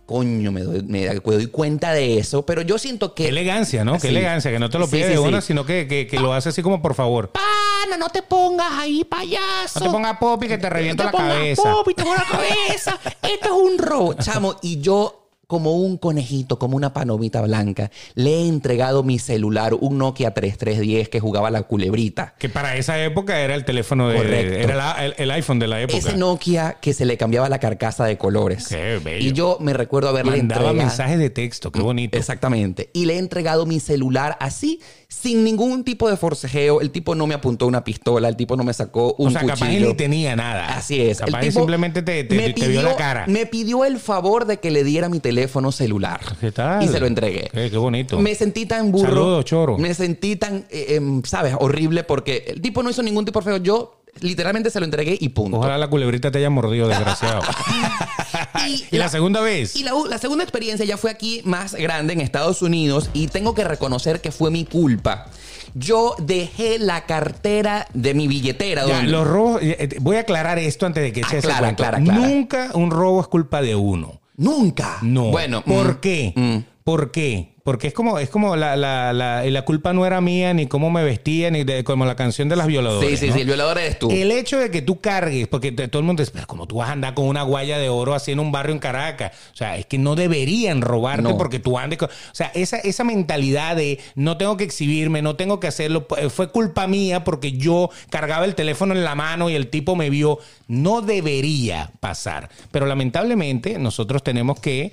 Coño, me doy, me doy cuenta de eso, pero yo siento que... Qué elegancia, ¿no? Qué elegancia, que no te lo pide sí, de sí. una, sino que, que- que lo hace así como por favor. Pana, no te pongas ahí, payaso. No te pongas popi que te reviento No la te pongas cabeza. popi, te pongo la cabeza. Esto es un robo. Chamo, y yo, como un conejito, como una palomita blanca, le he entregado mi celular, un Nokia 3310 que jugaba la culebrita. Que para esa época era el teléfono de. Correcto. Era la- el, el iPhone de la época. Ese Nokia que se le cambiaba la carcasa de colores. Qué bello. Y yo me recuerdo haberle Mandaba entregado. mensajes de texto, qué bonito. Exactamente. Y le he entregado mi celular así, sin ningún tipo de forcejeo. El tipo no me apuntó una pistola, el tipo no me sacó un o sea, capaz cuchillo. ni tenía nada. Así es. Capaz el tipo simplemente te, te vio la cara. Me pidió el favor de que le diera mi teléfono celular. ¿Qué tal? Y se lo entregué. Qué- qué bonito. Me sentí tan burro. Saludos, choro. Me sentí tan, eh, em, ¿sabes? Horrible porque el tipo no hizo ningún tipo de feo. Yo literalmente se lo entregué y punto. Ojalá la culebrita te haya mordido, desgraciado. Y y la, la- segunda vez. Y la, la segunda experiencia ya fue aquí más grande en Estados Unidos y tengo que reconocer que fue mi culpa. Yo dejé la cartera de mi billetera. Ya, los robos, eh, eh, voy a aclarar esto antes de que eche ese Aclara, aclara, aclara. Nunca un robo es culpa de uno. Nunca. No. Bueno. ¿Por mm, qué? mm. ¿Por qué? Porque es como, es como la, la, la, y la culpa no era mía, ni cómo me vestía, ni de- como la canción de las violadoras. Sí, sí, ¿no? sí. El violador eres tú. El hecho de que tú cargues, porque te- todo el mundo dice, pero como tú vas a andar con una guaya de oro así en un barrio en Caracas. O sea, es que no deberían robarte No. porque tú andes con... O sea, esa, esa mentalidad de no tengo que exhibirme, no tengo que hacerlo, eh, fue culpa mía porque yo cargaba el teléfono en la mano y el tipo me vio. No debería pasar. Pero lamentablemente nosotros tenemos que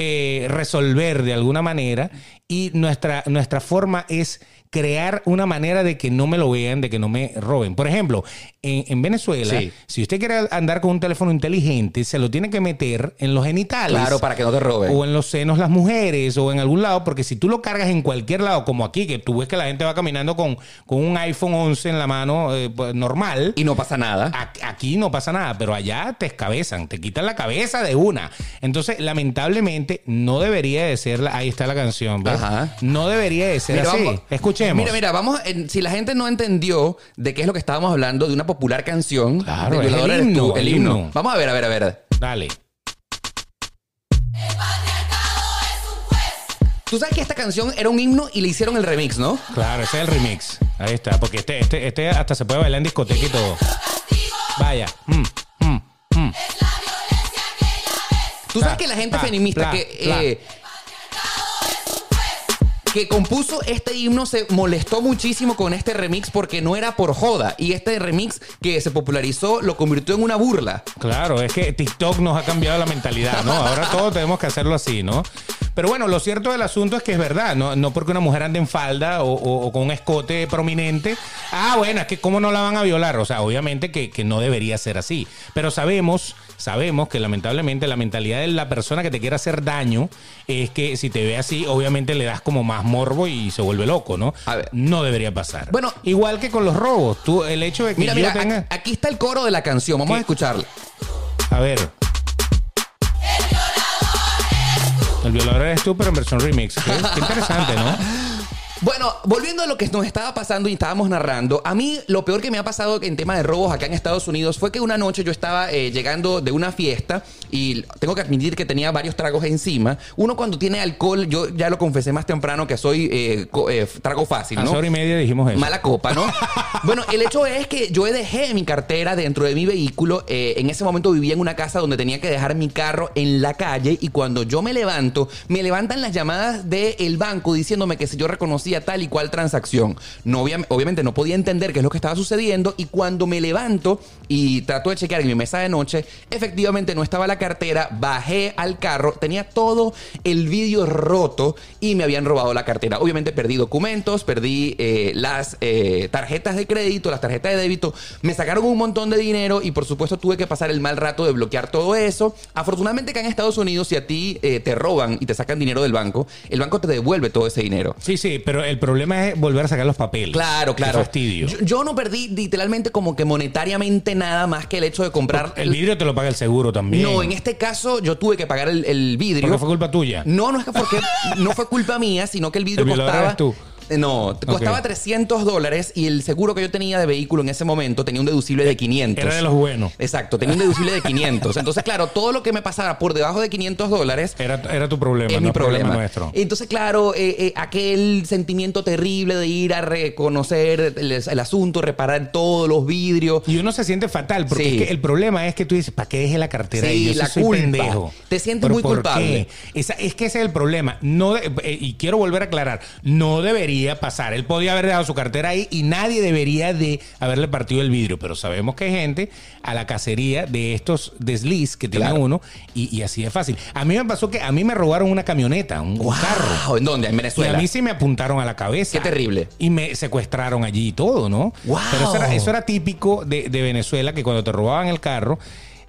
eh, resolver de alguna manera y nuestra, nuestra forma es crear una manera de que no me lo vean, de que no me roben. Por ejemplo, en, en Venezuela, Sí. si usted quiere andar con un teléfono inteligente, se lo tiene que meter en los genitales. Claro, para que no te roben. O en los senos las mujeres, o en algún lado, porque si tú lo cargas en cualquier lado, como aquí, que tú ves que la gente va caminando con, con un iPhone 11 en la mano eh, pues, normal, Y no pasa nada. Aquí no pasa nada, pero allá te escabezan, te quitan la cabeza de una. Entonces, lamentablemente, no debería de ser la, ahí está la canción. Ajá. No debería de ser así. vamos- Escuchemos. Mira, mira, vamos. en- si la gente no entendió de qué es lo que estábamos hablando, de una popular canción. Claro, es el eres tú, himno, el el himno. himno. Vamos a ver, a ver, a ver. Dale. Tú sabes que esta canción era un himno y le hicieron el remix, ¿no? Claro, ese es el remix. Ahí está, porque este, este, este hasta se puede bailar en discoteca y todo. Vaya. Mm, mm, mm. Tú sabes que la gente pla, feminista pla, que, pla. Que compuso este himno se molestó muchísimo con este remix porque no era por joda. Y este remix que se popularizó lo convirtió en una burla. Claro, es que TikTok nos ha cambiado la mentalidad, ¿no? Ahora todos tenemos que hacerlo así, ¿no? Pero bueno, lo cierto del asunto es que es verdad, no, no porque una mujer ande en falda o, o- o con un escote prominente, ah, bueno, es que cómo no la van a violar, o sea, obviamente que, que no debería ser así, pero sabemos, sabemos que lamentablemente la mentalidad de la persona que te quiere hacer daño es que si te ve así, obviamente le das como más morbo y se vuelve loco, ¿no? A ver. No debería pasar. Bueno. igual que con los robos, tú, el hecho de que Mira, yo mira, tenga... aquí, está el coro de la canción. Vamos ¿Qué? a escucharla. A ver. El violador eres tú, pero en versión remix. Qué, qué interesante, ¿no? Bueno, volviendo a lo que nos estaba pasando y estábamos narrando, a mí lo peor que me ha pasado en tema de robos acá en Estados Unidos fue que una noche yo estaba eh, llegando de una fiesta y tengo que admitir que tenía varios tragos encima. Uno cuando tiene alcohol, yo ya lo confesé más temprano que soy eh, eh, trago fácil, A ¿no? hora y media dijimos eso. Mala copa, ¿no? bueno, el hecho es que yo dejé mi cartera dentro de mi vehículo. Eh, en ese momento vivía en una casa donde tenía que dejar mi carro en la calle y cuando yo me levanto, me levantan las llamadas del banco diciéndome que si yo reconocía tal y cual transacción. No, obvia- obviamente no podía entender qué es lo que estaba sucediendo y cuando me levanto y trato de chequear en mi mesa de noche, efectivamente no estaba la cartera, bajé al carro, tenía todo el vídeo roto y me habían robado la cartera. Obviamente perdí documentos, perdí eh, las eh, tarjetas de crédito, las tarjetas de débito, me sacaron un montón de dinero y por supuesto tuve que pasar el mal rato de bloquear todo eso. Afortunadamente que en Estados Unidos si a ti eh, te roban y te sacan dinero del banco, el banco te devuelve todo ese dinero. Sí, sí, pero el problema es volver a sacar los papeles. Claro, Qué claro. fastidio. Yo, yo no perdí literalmente como que monetariamente nada más que el hecho de comprar el vidrio te lo paga el seguro también. No, en este caso yo tuve que pagar el, el vidrio. Porque fue culpa tuya. No, no es que porque no fue culpa mía, sino que el vidrio El costaba. tú. Eh, No, te costaba Ok. 300 dólares y el seguro que yo tenía de vehículo en ese momento tenía un deducible de 500. Era de los buenos. Exacto, tenía un deducible de 500. Entonces, claro, todo lo que me pasara por debajo de 500 dólares Era, era tu problema, es no mi problema. nuestro. Entonces, claro, eh, eh, aquel sentimiento terrible de ir a reconocer el, el asunto, reparar todos los vidrios. Y uno se siente fatal, porque Sí. es que el problema es que tú dices, ¿para qué dejé la cartera Sí, ahí? Yo la soy culpa. pendejo. Te sientes ¿Pero muy culpable. Esa- es que ese es el problema. No de- eh, y quiero volver a aclarar, no debería pasar. Él podía haber dejado su cartera ahí y nadie debería de haberle partido el vidrio, pero sabemos que hay gente a la cacería de estos desliz que tiene Claro. uno y, y así es fácil. A mí me pasó que a mí me robaron una camioneta, un, Wow, carro. ¿En dónde? En Y Venezuela. a mí sí me apuntaron a la cabeza. Qué terrible. Y me secuestraron allí y todo, ¿no? Wow. Pero eso era, eso era típico de, de Venezuela, que cuando te robaban el carro,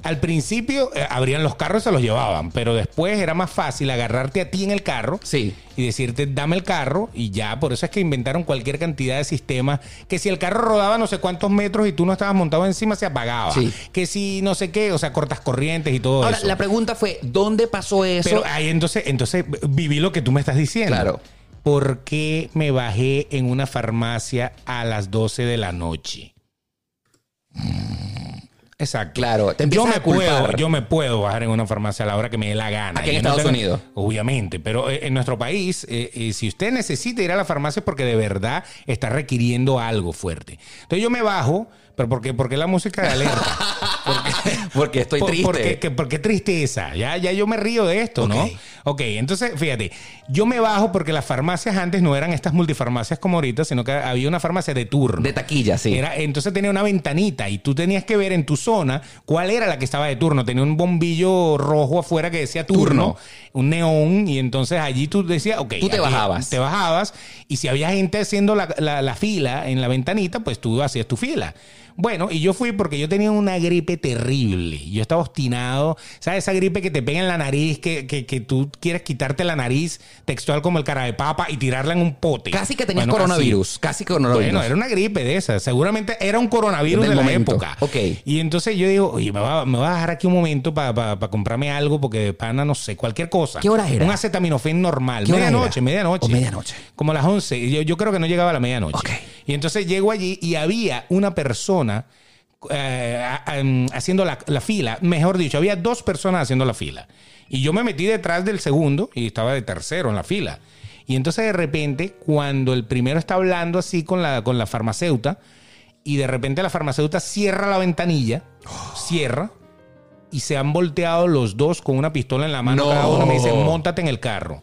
al principio eh, abrían los carros y se los llevaban, pero después era más fácil agarrarte a ti en el carro Sí. y decirte, dame el carro y ya. Por eso es que inventaron cualquier cantidad de sistemas, que si el carro rodaba no sé cuántos metros y tú no estabas montado encima, se apagaba. Sí. Que si no sé qué, o sea, cortas corrientes y todo Ahora, eso. la pregunta fue, ¿dónde pasó eso? Pero ahí entonces, entonces viví lo que tú me estás diciendo. Claro. ¿Por qué me bajé en una farmacia a las 12 de la noche? Exacto. Claro, te yo me a puedo, yo me puedo bajar en una farmacia a la hora que me dé la gana. Aquí en Yo no Estados Unidos. Obviamente, pero eh, en nuestro país, eh, eh, si usted necesita ir a la farmacia es porque de verdad está requiriendo algo fuerte. Entonces yo me bajo, pero porque, porque la música de alerta. Porque estoy Por- triste. Porque, que- porque tristeza. Ya, ya yo me río de esto, ¿no? Ok. Entonces fíjate, yo me bajo porque las farmacias antes no eran estas multifarmacias como ahorita, sino que había una farmacia de turno. De taquilla, sí. Era, entonces tenía una ventanita y tú tenías que ver en tu zona cuál era la que estaba de turno. Tenía un bombillo rojo afuera que decía turno, Turno. un neón, y entonces allí tú decías, ok. Tú te bajabas. Te bajabas, y si había gente haciendo la, la- la fila en la ventanita, pues tú hacías tu fila. Bueno, y yo fui porque yo tenía una gripe terrible. Yo estaba obstinado. ¿Sabes? Esa gripe que te pega en la nariz, que, que, que tú quieres quitarte la nariz textual como el cara de papa y tirarla en un pote. Casi que tenías Bueno, coronavirus. Casi coronavirus. bueno, era una gripe de esas. Seguramente era un coronavirus de la momento. época. Ok. Y entonces yo digo, oye, me va, me va a dejar aquí un momento para comprarme algo porque de pana, no sé, cualquier cosa. ¿Qué hora era? Un acetaminofén normal. ¿Qué hora Medianoche, medianoche. O medianoche. Como a las 11. Yo, yo creo que no llegaba a la medianoche. Ok. Y entonces llego allí y había una persona eh, em, haciendo la, la fila. Mejor dicho, había dos personas haciendo la fila. Y yo me metí detrás del segundo y estaba de tercero en la fila. Y entonces de repente, cuando el primero está hablando así con la, con la farmacéutica, y de repente la farmacéutica cierra la ventanilla, cierra, y se han volteado los dos con una pistola en la mano No. cada uno. Me dicen, montate en el carro.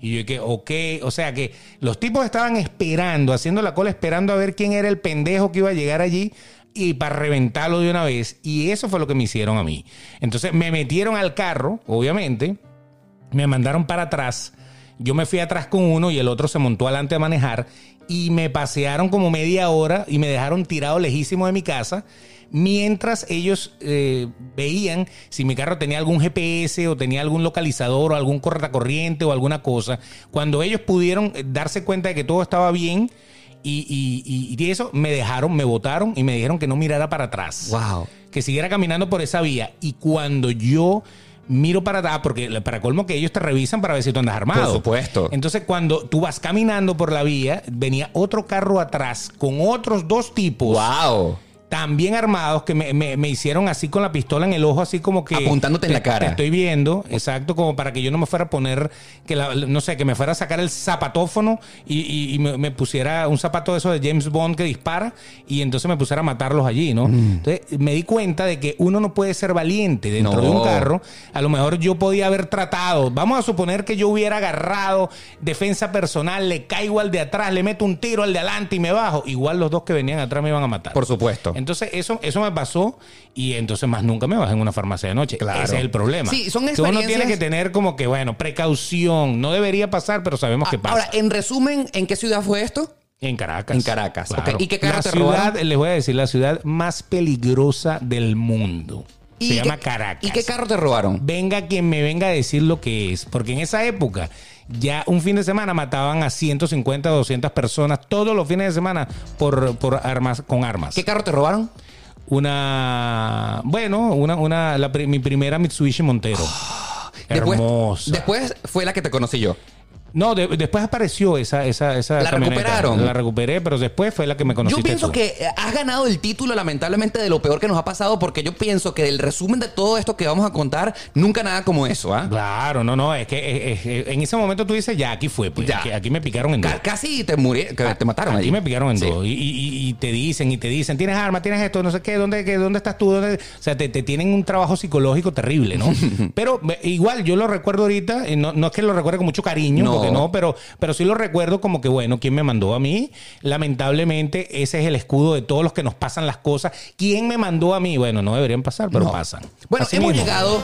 Y yo que, ok, o sea que los tipos estaban esperando, haciendo la cola, esperando a ver quién era el pendejo que iba a llegar allí y para reventarlo de una vez. Y eso fue lo que me hicieron a mí. Entonces me metieron al carro, obviamente, me mandaron para atrás. Yo me fui atrás con uno y el otro se montó adelante a manejar y me pasearon como media hora y me dejaron tirado lejísimo de mi casa mientras ellos eh, veían si mi carro tenía algún GPS o tenía algún localizador o algún cortacorriente o alguna cosa. Cuando ellos pudieron eh, darse cuenta de que todo estaba bien y, y- y- y eso me dejaron, me votaron y me dijeron que no mirara para atrás Wow. que siguiera caminando por esa vía. Y cuando yo miro para atrás, porque para colmo que ellos te revisan para ver si tú andas armado. Por supuesto. Entonces, cuando tú vas caminando por la vía, venía otro carro atrás con otros dos tipos. ¡Wow! También armados que me, me- me hicieron así con la pistola en el ojo, así como que. Apuntándote en te- la cara. Te estoy viendo, exacto, como para que yo no me fuera a poner, que la- no sé, que me fuera a sacar el zapatófono y, y- y me, me pusiera un zapato de eso de James Bond que dispara y entonces me pusiera a matarlos allí, ¿no? Mm. Entonces me di cuenta de que uno no puede ser valiente dentro No. de un carro. A lo mejor yo podía haber tratado, vamos a suponer que yo hubiera agarrado defensa personal, le caigo al de atrás, le meto un tiro al de adelante y me bajo. Igual los dos que venían atrás me iban a matar. Por supuesto. Entonces, eso, eso me pasó y entonces más nunca me bajé en una farmacia de noche. Claro. Ese es el problema. Sí, son Que Uno experiencias- tiene que tener como que, bueno, precaución. No debería pasar, pero sabemos que pasa. Ahora, en resumen, ¿en qué ciudad fue esto? en Caracas. en Caracas, ok. ¿Y qué carro La te ciudad, robaron? les voy a decir, la ciudad más peligrosa del mundo. Se ¿Y llama qué- Caracas. ¿Y qué carro te robaron? Venga quien me venga a decir lo que es. Porque en esa época, ya un fin de semana mataban a 150 o 200 personas todos los fines de semana por, por armas, con armas. ¿Qué carro te robaron? Una, bueno, una, una, la mi primera Mitsubishi Montero. Después, Hermosa. después fue la que te conocí yo. No, de- después apareció esa, esa, esa ¿La camioneta. recuperaron? La recuperé, pero después fue la que me conociste Yo pienso tú. que eh, has ganado el título, lamentablemente, de lo peor que nos ha pasado, porque yo pienso que del resumen de todo esto que vamos a contar, nunca nada como eso, ¿ah? Claro, no, no, es que en ese momento tú dices, ya, aquí fue, pues. Ya. Aquí, aquí me picaron en dos. Ca- Casi te muri- que te mataron Aquí me picaron en Sí. dos. Y, y- y te dicen, y te dicen, tienes arma, tienes esto, no sé qué, ¿dónde, qué, dónde estás tú? ¿Dónde? O sea, te, te tienen un trabajo psicológico terrible, ¿no? pero igual, yo lo recuerdo ahorita, y no, no es que lo recuerde con mucho cariño, No. No, pero, pero sí lo recuerdo como que, bueno, ¿quién me mandó a mí? Lamentablemente, ese es el escudo de todos los que nos pasan las cosas. ¿Quién me mandó a mí? Bueno, no deberían pasar, pero No. pasan. Bueno, Así hemos mismo. llegado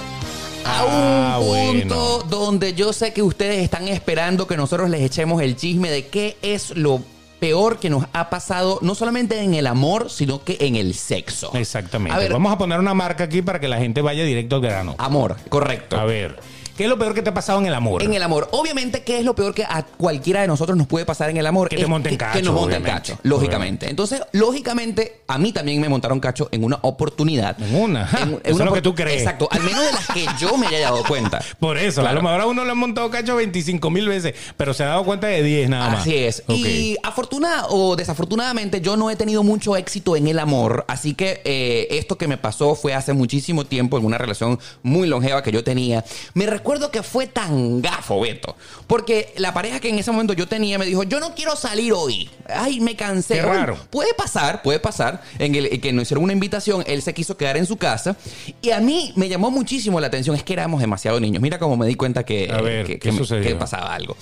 a Ah, un punto bueno. donde yo sé que ustedes están esperando que nosotros les echemos el chisme de qué es lo peor que nos ha pasado, no solamente en el amor, sino que en el sexo. Exactamente. A ver, Vamos a poner una marca aquí para que la gente vaya directo al grano. amor, correcto. A ver, ¿qué es lo peor que te ha pasado en el amor? En el amor. Obviamente, ¿qué es lo peor que a cualquiera de nosotros nos puede pasar en el amor? Que te monten cacho, Que nos monten cacho, lógicamente. Entonces, lógicamente, a mí también me montaron cacho en una oportunidad. En una. Ja, eso es lo que tú crees. Exacto. Al menos de las que yo me haya dado cuenta. Por eso, a lo mejor a uno le han montado cacho 25 mil veces, pero se ha dado cuenta de 10 nada más. Así es. Y afortunada o desafortunadamente yo no he tenido mucho éxito en el amor, así que eh, esto que me pasó fue hace muchísimo tiempo en una relación muy longeva que yo tenía. Me recuerdo que fue tan gafo, Beto, porque la pareja que en ese momento yo tenía me dijo, yo no quiero salir hoy. Ay, me cansé. Qué raro. puede pasar, puede pasar, en el que nos hicieron una invitación, él se quiso quedar en su casa y a mí me llamó muchísimo la atención, es que éramos demasiado niños. Mira cómo me di cuenta que, A ver, que- ¿qué que pasaba algo.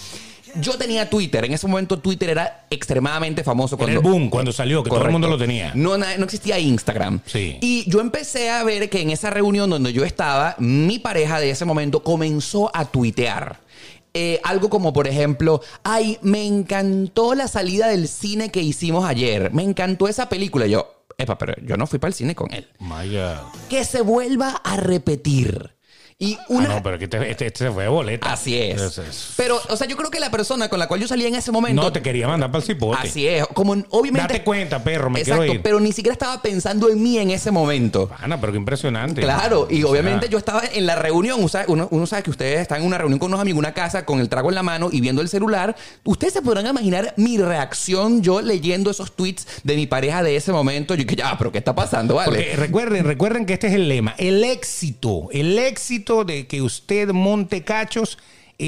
Yo tenía Twitter. En ese momento Twitter era extremadamente famoso. Era el boom cuando salió, que todo el mundo lo tenía. No, no existía Instagram. Sí. Y yo empecé a ver que en esa reunión donde yo estaba, mi pareja de ese momento comenzó a tuitear. Eh, algo como, por ejemplo, ay, me encantó la salida del cine que hicimos ayer. Me encantó esa película. Yo, epa, pero yo no fui para el cine con él. My God. Que se vuelva a repetir. Y una, Ah, no, pero este, este- este fue boleta. Así es. Pero, o sea, yo creo que la persona con la cual yo salía en ese momento. No, te quería mandar para el cipote. Así es. Como en- obviamente. Date cuenta, perro, me Exacto, quiero ir. pero ni siquiera estaba pensando en mí en ese momento. Ana, pero qué impresionante. Claro, y O sea, obviamente yo estaba en la reunión, uno, uno sabe que ustedes están en una reunión con unos amigos, una casa, con el trago en la mano y viendo el celular. Ustedes se podrán imaginar mi reacción yo leyendo esos tweets de mi pareja de ese momento. Yo que ya, pero ¿qué está pasando? Vale. Porque recuerden, recuerden que este es el lema. El éxito, el éxito de que usted monte cachos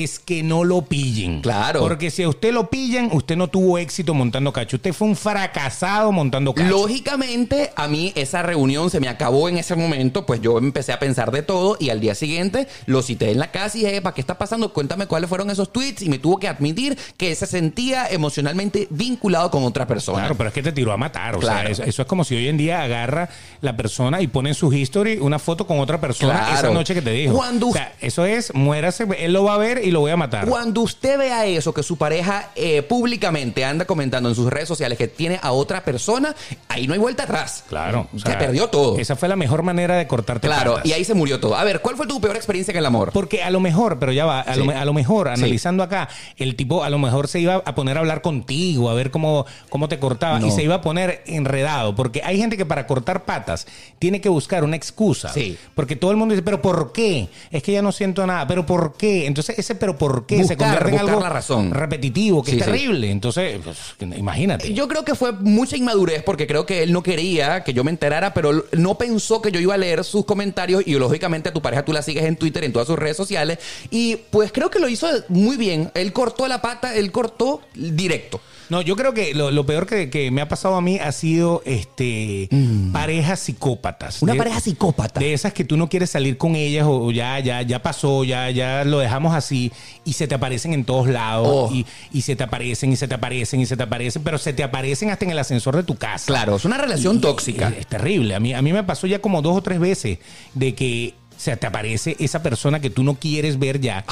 es que no lo pillen. Claro. Porque si a usted lo pillan, usted no tuvo éxito montando cacho. Usted fue un fracasado montando cacho. Lógicamente, a mí esa reunión se me acabó en ese momento, pues yo empecé a pensar de todo y al día siguiente lo cité en la casa y dije, ¿para qué está pasando? Cuéntame cuáles fueron esos tweets y me tuvo que admitir que se sentía emocionalmente vinculado con otra persona. Claro, pero es que te tiró a matar. O Claro. sea, eso, eso es como si hoy en día agarra la persona y pone en su history una foto con otra persona Claro. esa noche que te dijo. Cuando- O sea, eso es, muérase, él lo va a ver y lo voy a matar. Cuando usted vea eso, que su pareja eh, públicamente anda comentando en sus redes sociales que tiene a otra persona, ahí no hay vuelta atrás. Claro. o Se perdió todo. Esa fue la mejor manera de cortarte Claro, patas. y ahí se murió todo. A ver, ¿cuál fue tu peor experiencia en el amor? Porque a lo mejor, pero ya va, a, Sí. lo, me- a lo mejor, Sí. analizando acá, el tipo a lo mejor se iba a poner a hablar contigo, a ver cómo, cómo te cortaba, No. y se iba a poner enredado. Porque hay gente que para cortar patas tiene que buscar una excusa. Sí. Porque todo el mundo dice, ¿pero por qué? Es que ya no siento nada, ¿pero por qué? Entonces, ese ¿pero por qué? se Buscar, convierte en algo la razón. repetitivo, que Sí, es sí. terrible. Entonces, pues, imagínate. Yo creo que fue mucha inmadurez porque creo que él no quería que yo me enterara, pero no pensó que yo iba a leer sus comentarios y lógicamente a tu pareja tú la sigues en Twitter, en todas sus redes sociales y pues creo que lo hizo muy bien. Él cortó la pata, él cortó directo. No, yo creo que lo, lo peor que, que me ha pasado a mí ha sido este parejas psicópatas. Mm. Una De- pareja psicópata. De esas que tú no quieres salir con ellas o ya, ya, ya pasó, ya, ya lo dejamos así y se te aparecen en todos lados Oh. y, y se te aparecen y se te aparecen y se te aparecen, pero se te aparecen hasta en el ascensor de tu casa. Claro, es una relación Y- tóxica. Es, es terrible. A mí, a mí me pasó ya como dos o tres veces de que se te aparece esa persona que tú no quieres ver ya.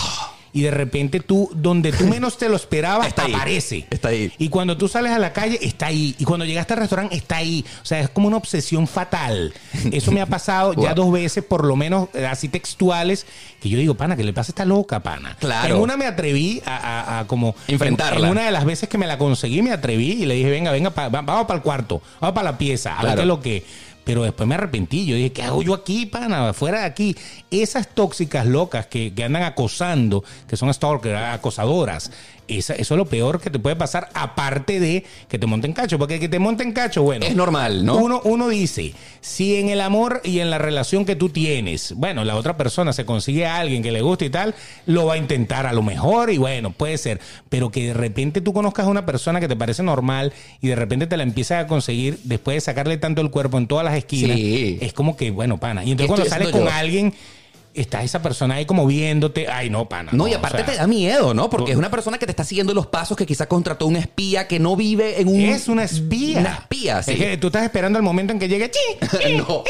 Y de repente tú, donde tú menos te lo esperabas, Está aparece. Está ahí. Y cuando tú sales a la calle, está ahí. Y cuando llegaste al restaurante, está ahí. O sea, es como una obsesión fatal. Eso me ha pasado ya dos veces, por lo menos eh, así textuales, que yo digo, pana, que le pasa a esta loca, pana. Claro. En una me atreví a, a- a como... Enfrentarla. En una de las veces que me la conseguí, me atreví y le dije, venga, venga, pa- va- vamos para el cuarto, vamos para la pieza, a ver qué es lo que... Pero después me arrepentí. Yo dije, ¿qué hago yo aquí, pana? Fuera de aquí. Esas tóxicas locas que, andan acosando, que son stalkers, acosadoras, esa- eso es lo peor que te puede pasar, aparte de que te monten cacho. Porque que te monten cacho, bueno. Es normal, ¿no? Uno, uno dice, si en el amor y en la relación que tú tienes, bueno, la otra persona se consigue a alguien que le guste y tal, lo va a intentar a lo mejor y bueno, puede ser. Pero que de repente tú conozcas a una persona que te parece normal y de repente te la empiezas a conseguir después de sacarle tanto el cuerpo en todas las esquinas, Sí. es como que, bueno, pana. Y entonces ¿Qué cuando sales con yo? alguien, está esa persona ahí como viéndote, ay, no, pana. No, y o aparte sea, te da miedo, ¿no? Porque es una persona que te está siguiendo los pasos, que quizá contrató un espía que no vive en un... Es una espía. Una espía, sí. Es que tú estás esperando el momento en que llegue chi, No.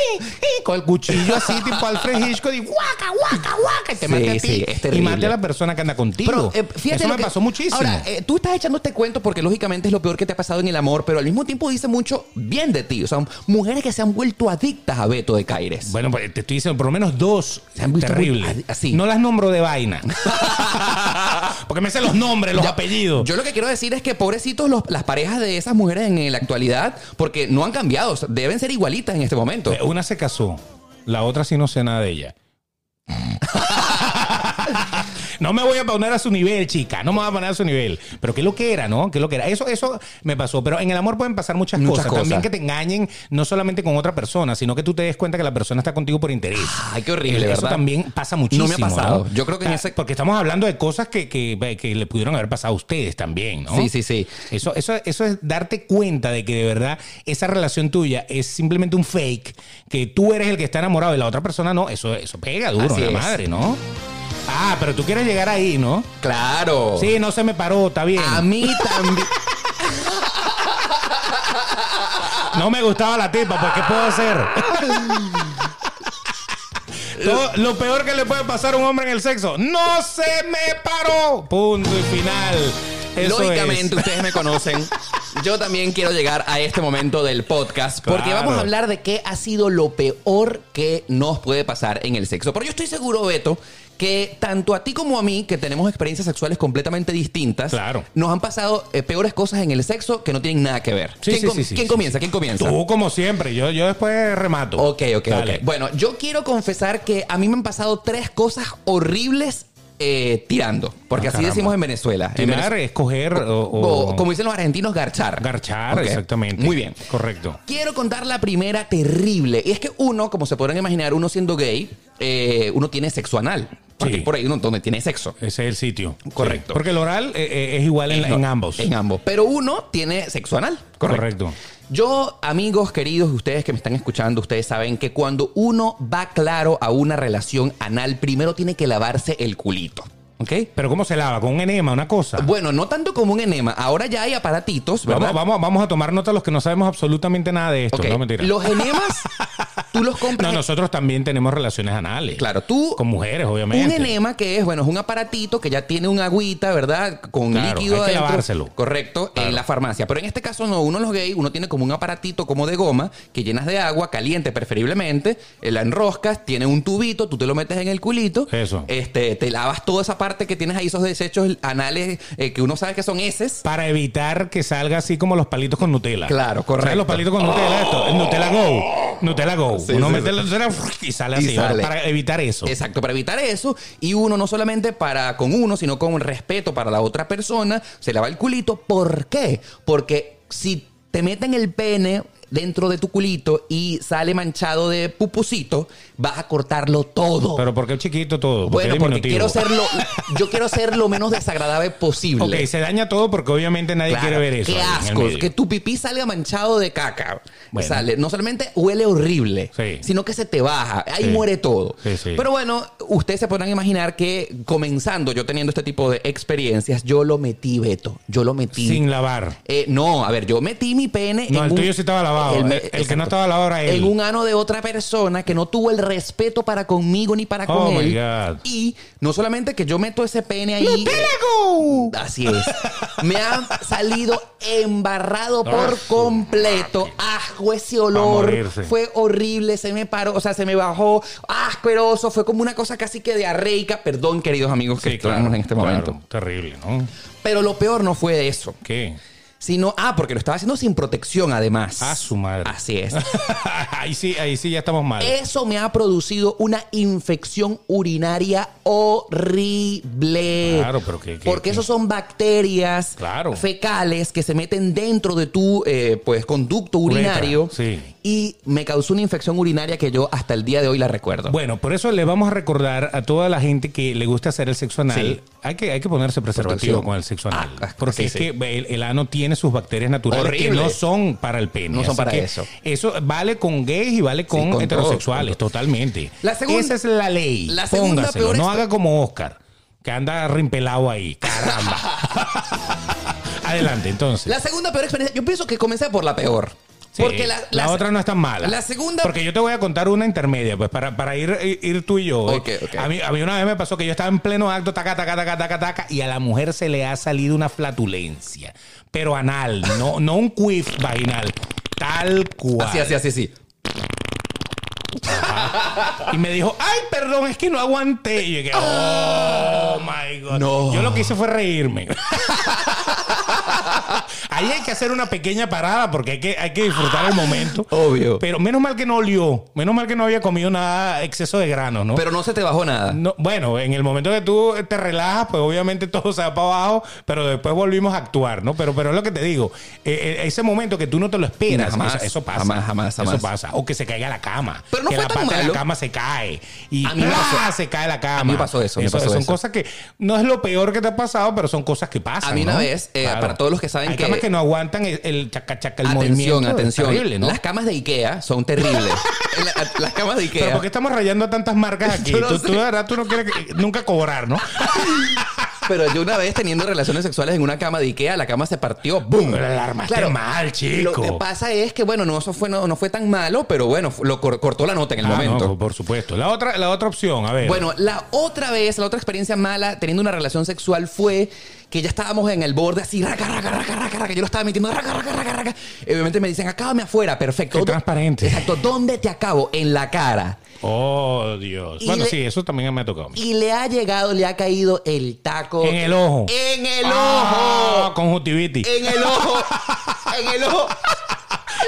con el cuchillo así, tipo Alfred Hitchcock, y guaca, guaca, guaca, y te Sí, mate a ti. sí, y mate a la persona que anda contigo. Pero, eh, fíjate Eso me que- pasó muchísimo. Ahora, eh, tú estás echando este cuento porque lógicamente es lo peor que te ha pasado en el amor, pero al mismo tiempo dice mucho bien de ti. O sea, mujeres que se han vuelto adictas a Beto de Caires. bueno, pues te estoy diciendo, por lo menos dos Se han visto muy- así. No las nombro de vaina. Porque me sé los nombres, los Ya, apellidos. Yo lo que quiero decir es que pobrecitos los- las parejas de esas mujeres en la actualidad, porque no han cambiado, deben ser igualitas en este momento. Una se casó, la otra sí no sé nada de ella. No me voy a poner a su nivel, chica. No me voy a poner a su nivel. Pero qué lo que era, ¿no? Qué lo que era. Eso, eso me pasó. Pero en el amor pueden pasar muchas, Muchas cosas. cosas. También que te engañen, no solamente con otra persona, sino que tú te des cuenta que la persona está contigo por interés. Ay, qué horrible, Eso ¿verdad? también pasa muchísimo. No me ha pasado. ¿no? Yo creo que en ese- Porque estamos hablando de cosas que, que- que le pudieron haber pasado a ustedes también, ¿no? Sí, sí, sí. Eso, eso, eso es darte cuenta de que de verdad esa relación tuya es simplemente un fake, que tú eres el que está enamorado y la otra persona no. Eso, eso pega duro Así a la es. madre, ¿no? Ah, pero tú quieres llegar ahí, ¿no? Claro. Sí, no se me paró, está bien. A mí también. No me gustaba la tipa, pues ¿qué puedo hacer? Todo- lo peor que le puede pasar a un hombre en el sexo, no se me paró. Punto y final. Eso Lógicamente, es. ustedes me conocen. Yo también quiero llegar a este momento del podcast porque Claro. vamos a hablar de qué ha sido lo peor que nos puede pasar en el sexo. Pero yo estoy seguro, Beto, que tanto a ti como a mí, que tenemos experiencias sexuales completamente distintas, Claro. nos han pasado eh, peores cosas en el sexo que no tienen nada que ver. Sí, ¿Quién, sí, com- sí, sí, quién sí, comienza? ¿Quién comienza? Tú, como siempre, yo, yo después remato. Ok, ok, Dale. ok. Bueno, yo quiero confesar que a mí me han pasado tres cosas horribles eh, tirando. Porque Ah, así caramba. decimos en Venezuela. En Tirar, Venezuela- escoger o, o- o, como dicen los argentinos, garchar. garchar, exactamente. Muy bien. Correcto. Quiero contar la primera terrible. Y es que uno, como se podrán imaginar, uno siendo gay, eh, uno tiene sexo anal. Porque Sí. por ahí uno donde tiene sexo. Ese es el sitio. Correcto. Sí. Porque el oral eh, eh, es igual en, en ambos. En ambos. Pero uno tiene sexo anal. Correcto. Yo, amigos queridos, ustedes que me están escuchando, ustedes saben que cuando uno va claro a una relación anal, primero tiene que lavarse el culito. ¿Ok? Pero ¿cómo se lava? ¿Con un enema, una cosa? Bueno, no tanto como un enema. Ahora ya hay aparatitos, ¿verdad? Vamos, vamos, vamos a tomar nota los que no sabemos absolutamente nada de esto. Ok, No, mentira. Los enemas, Tú los compras. No, nosotros también tenemos relaciones anales. Claro, tú. Con mujeres, obviamente. Un enema que es, bueno, es un aparatito que ya tiene un agüita, ¿verdad? Con Claro, líquido hay que adentro. lavárselo. Correcto, Claro. en la farmacia. Pero en este caso no, uno los gays, uno tiene como un aparatito como de goma que llenas de agua, caliente preferiblemente, eh, la enroscas, tiene un tubito, tú te lo metes en el culito. Eso. Este, te lavas toda esa parte que tienes ahí, esos desechos anales eh, que uno sabe que son heces. Para evitar que salga así como los palitos con Nutella. Claro, correcto. ¿Sabes los palitos con Nutella? Esto, el Nutella Go. Nutella Go. Sí, Uno sí, mete sí. la Nutella y sale Y así. sale. Para evitar eso. Exacto, para evitar eso. Y uno no solamente para con uno, sino con respeto para la otra persona, se lava el culito. ¿Por qué? Porque si te meten el pene dentro de tu culito y sale manchado de pupusito, vas a cortarlo todo. Pero ¿por qué chiquito todo? bueno, porque quiero yo quiero ser lo menos desagradable posible. Ok, se daña todo porque obviamente nadie Claro, quiere ver eso. Qué el asco. Que tu pipí salga manchado de caca. Bueno. Sale. No solamente huele horrible, Sí. sino que se te baja. Ahí Sí. muere todo. Sí. Pero bueno, ustedes se podrán imaginar que comenzando yo teniendo este tipo de experiencias, yo lo metí, Beto. Yo lo metí. Sin lavar. Eh, no, a ver, yo metí mi pene No, en el un- tuyo sí estaba lavado. El- me- el que no estaba lavado era él. En un ano de otra persona que no tuvo el respeto para conmigo ni para con Oh, él. God. Y no solamente que yo meto ese pene ahí. Así es. Me ha salido embarrado por completo. Asco, ese olor. Fue horrible. Se me paró, o sea, se me bajó. Asqueroso. Fue como una cosa casi que diarreica. Perdón, queridos amigos que Sí, estamos claro. en este claro. momento. Terrible, ¿no? Pero lo peor no fue eso. ¿Qué? Sino, ah, porque lo estaba haciendo sin protección, además. A su madre. Así es. ahí sí, ahí sí ya estamos mal. Eso me ha producido una infección urinaria horrible. Claro, pero que- que- Porque que- esos son bacterias Claro. fecales que se meten dentro de tu eh, pues, conducto urinario. Uretra, sí. Y me causó una infección urinaria que yo hasta el día de hoy la recuerdo. Bueno, por eso le vamos a recordar a toda la gente que le gusta hacer el sexo anal. Sí. Hay, que, hay que ponerse preservativo Protección. con el sexo anal. Ah, ah, porque sí, es sí. que el, el ano tiene sus bacterias naturales que no son para el pene. No son para eso. Eso vale con gays y vale con, con heterosexuales, totalmente. La segunda- Esa es la ley. la segunda Póngaselo. peor No haga como Oscar, que anda rimpelado ahí. Caramba. Adelante, entonces. La segunda peor experiencia, yo pienso que comencé por la peor. Sí, porque la, la, otra no es tan mala. La segunda. Porque yo te voy a contar una intermedia, pues para, para ir, ir tú y yo. Ok, ok. A, mí, a mí una vez me pasó que yo estaba en pleno acto, taca, taca, taca, taca, taca, y a la mujer se le ha salido una flatulencia. Pero anal, no, no un quiff vaginal. Tal cual. Así, así, así, así. Y me dijo, ay, perdón, es que no aguanté. Y yo dije, oh my God. No. Yo lo que hice fue reírme. Ahí hay que hacer una pequeña parada porque hay que, hay que disfrutar el momento. Obvio. Pero menos mal que no olió. Menos mal que no había comido nada exceso de grano, ¿no? Pero no se te bajó nada. No, bueno, en el momento que tú te relajas, pues obviamente todo se va para abajo, pero después volvimos a actuar, ¿no? Pero, pero es lo que te digo, eh, eh, ese momento que tú no te lo esperas, Jamás, eso, eso pasa. jamás, jamás, jamás. Eso pasa. O que se caiga la cama. Pero no que fue la tan pata de malo. la cama se cae. Y A mí pasó- se cae la cama. a mí pasó eso, me pasó son eso. cosas que no es lo peor que te ha pasado, pero son cosas que pasan. A mí una ¿no? vez, eh, para todos los que saben Hay que- camas que no aguantan el, el chaca chaca, el atención, movimiento. atención. terrible, ¿no? Las camas de Ikea son terribles. La- las camas de Ikea. Pero ¿por qué estamos rayando a tantas marcas aquí? No tú, tú, verdad, tú no quieres que- nunca cobrar, ¿no? Pero yo una vez teniendo relaciones sexuales en una cama de Ikea, la cama se partió. ¡Bum! La armaste mal, chico. Lo que pasa es que, bueno, no, eso fue, no, no fue tan malo, pero bueno, lo cor- cortó la nota en el Ah, momento. no, por supuesto. La otra, la otra opción, a ver. Bueno, la otra vez, la otra experiencia mala teniendo una relación sexual fue que ya estábamos en el borde así, raca, raca, raca, raca, raca, yo lo estaba metiendo, raca, raca, raca, raca. Y obviamente me dicen, acábame afuera, perfecto. Qué ¿Dó- transparente. Exacto, ¿dónde te acabo? En la cara. Oh, Dios. Y bueno, le- sí, eso también me ha tocado. Y le ha llegado, le ha caído el taco. En el ojo. En el Ah, ojo. Conjuntivitis. En el ojo. en el ojo.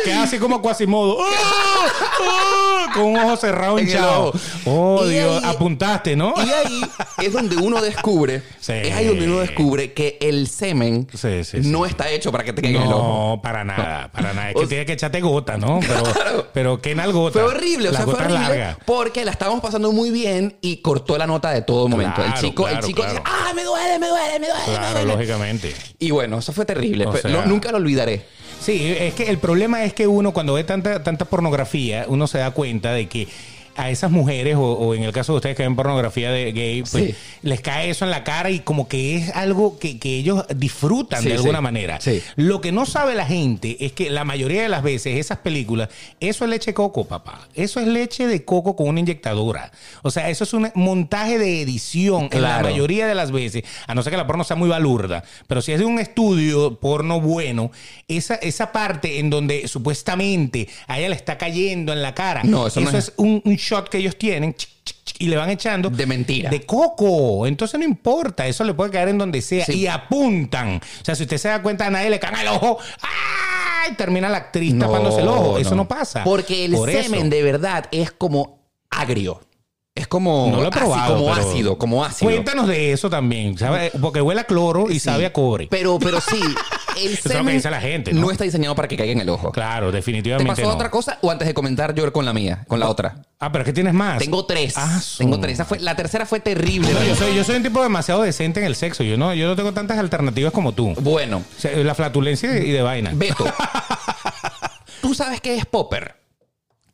Queda así como Quasimodo. ¡Ah! ¡Ah! Con un ojo cerrado hinchado. Oh, Y Dios. ahí- Apuntaste, ¿no? Y ahí es donde uno descubre, Sí. es ahí donde uno descubre que el semen Sí, sí, no está hecho para que te caiga el ojo. No, para nada, para nada. Es que O sea- tiene que echarte gota, ¿no? Pero, pero ¿qué nalgota? Fue horrible, o sea, fue horrible larga. porque la estábamos pasando muy bien y cortó la nota de todo momento. el Claro, chico, el claro, chico claro. dice, ah, me duele, me duele, me duele, me Claro, duele". lógicamente. Y bueno, eso fue terrible. O pero sea- no- nunca lo olvidaré. Sí, es que el problema es que uno cuando ve tanta, tanta pornografía, uno se da cuenta de que a esas mujeres, o, o en el caso de ustedes que ven pornografía de gay, pues Sí. les cae eso en la cara y como que es algo que, que ellos disfrutan Sí, de sí. alguna manera. Lo que no sabe la gente es que la mayoría de las veces esas películas, eso es leche de coco, papá. Eso es leche de coco con una inyectadora. O sea, eso es un montaje de edición en la mayoría de las veces, a no ser que la porno sea muy balurda. Pero si es de un estudio porno bueno, esa, esa parte en donde supuestamente a ella le está cayendo en la cara, No, eso no es- es un, un shot que ellos tienen y le van echando De mentira. de coco. Entonces no importa, eso le puede caer en donde sea. Sí. Y apuntan. O sea, si usted se da cuenta, a nadie le en el ojo. Termina la actriz tapándose el ojo. Eso no pasa. Porque el Por eso. semen de verdad es como agrio. Es como, No lo he ácido, probado. como pero- ácido, como ácido. Cuéntanos de eso también. ¿sabe? Porque huele a cloro y Sí. sabe a cobre. Pero, pero sí, el es lo que dice la gente, ¿no? está diseñado para que caiga en el ojo. Claro, ¿Te definitivamente. pasó no. otra cosa o antes de comentar yo con la mía, con la otra? Ah, pero es que tienes más. Tengo tres. Ah, Tengo tres. Esa fue, la tercera fue terrible. No, yo, soy, yo soy un tipo demasiado decente en el sexo. Yo no, yo no tengo tantas alternativas como tú. Bueno, O sea, la flatulencia y de vaina. Beto. ¿Tú sabes qué es popper?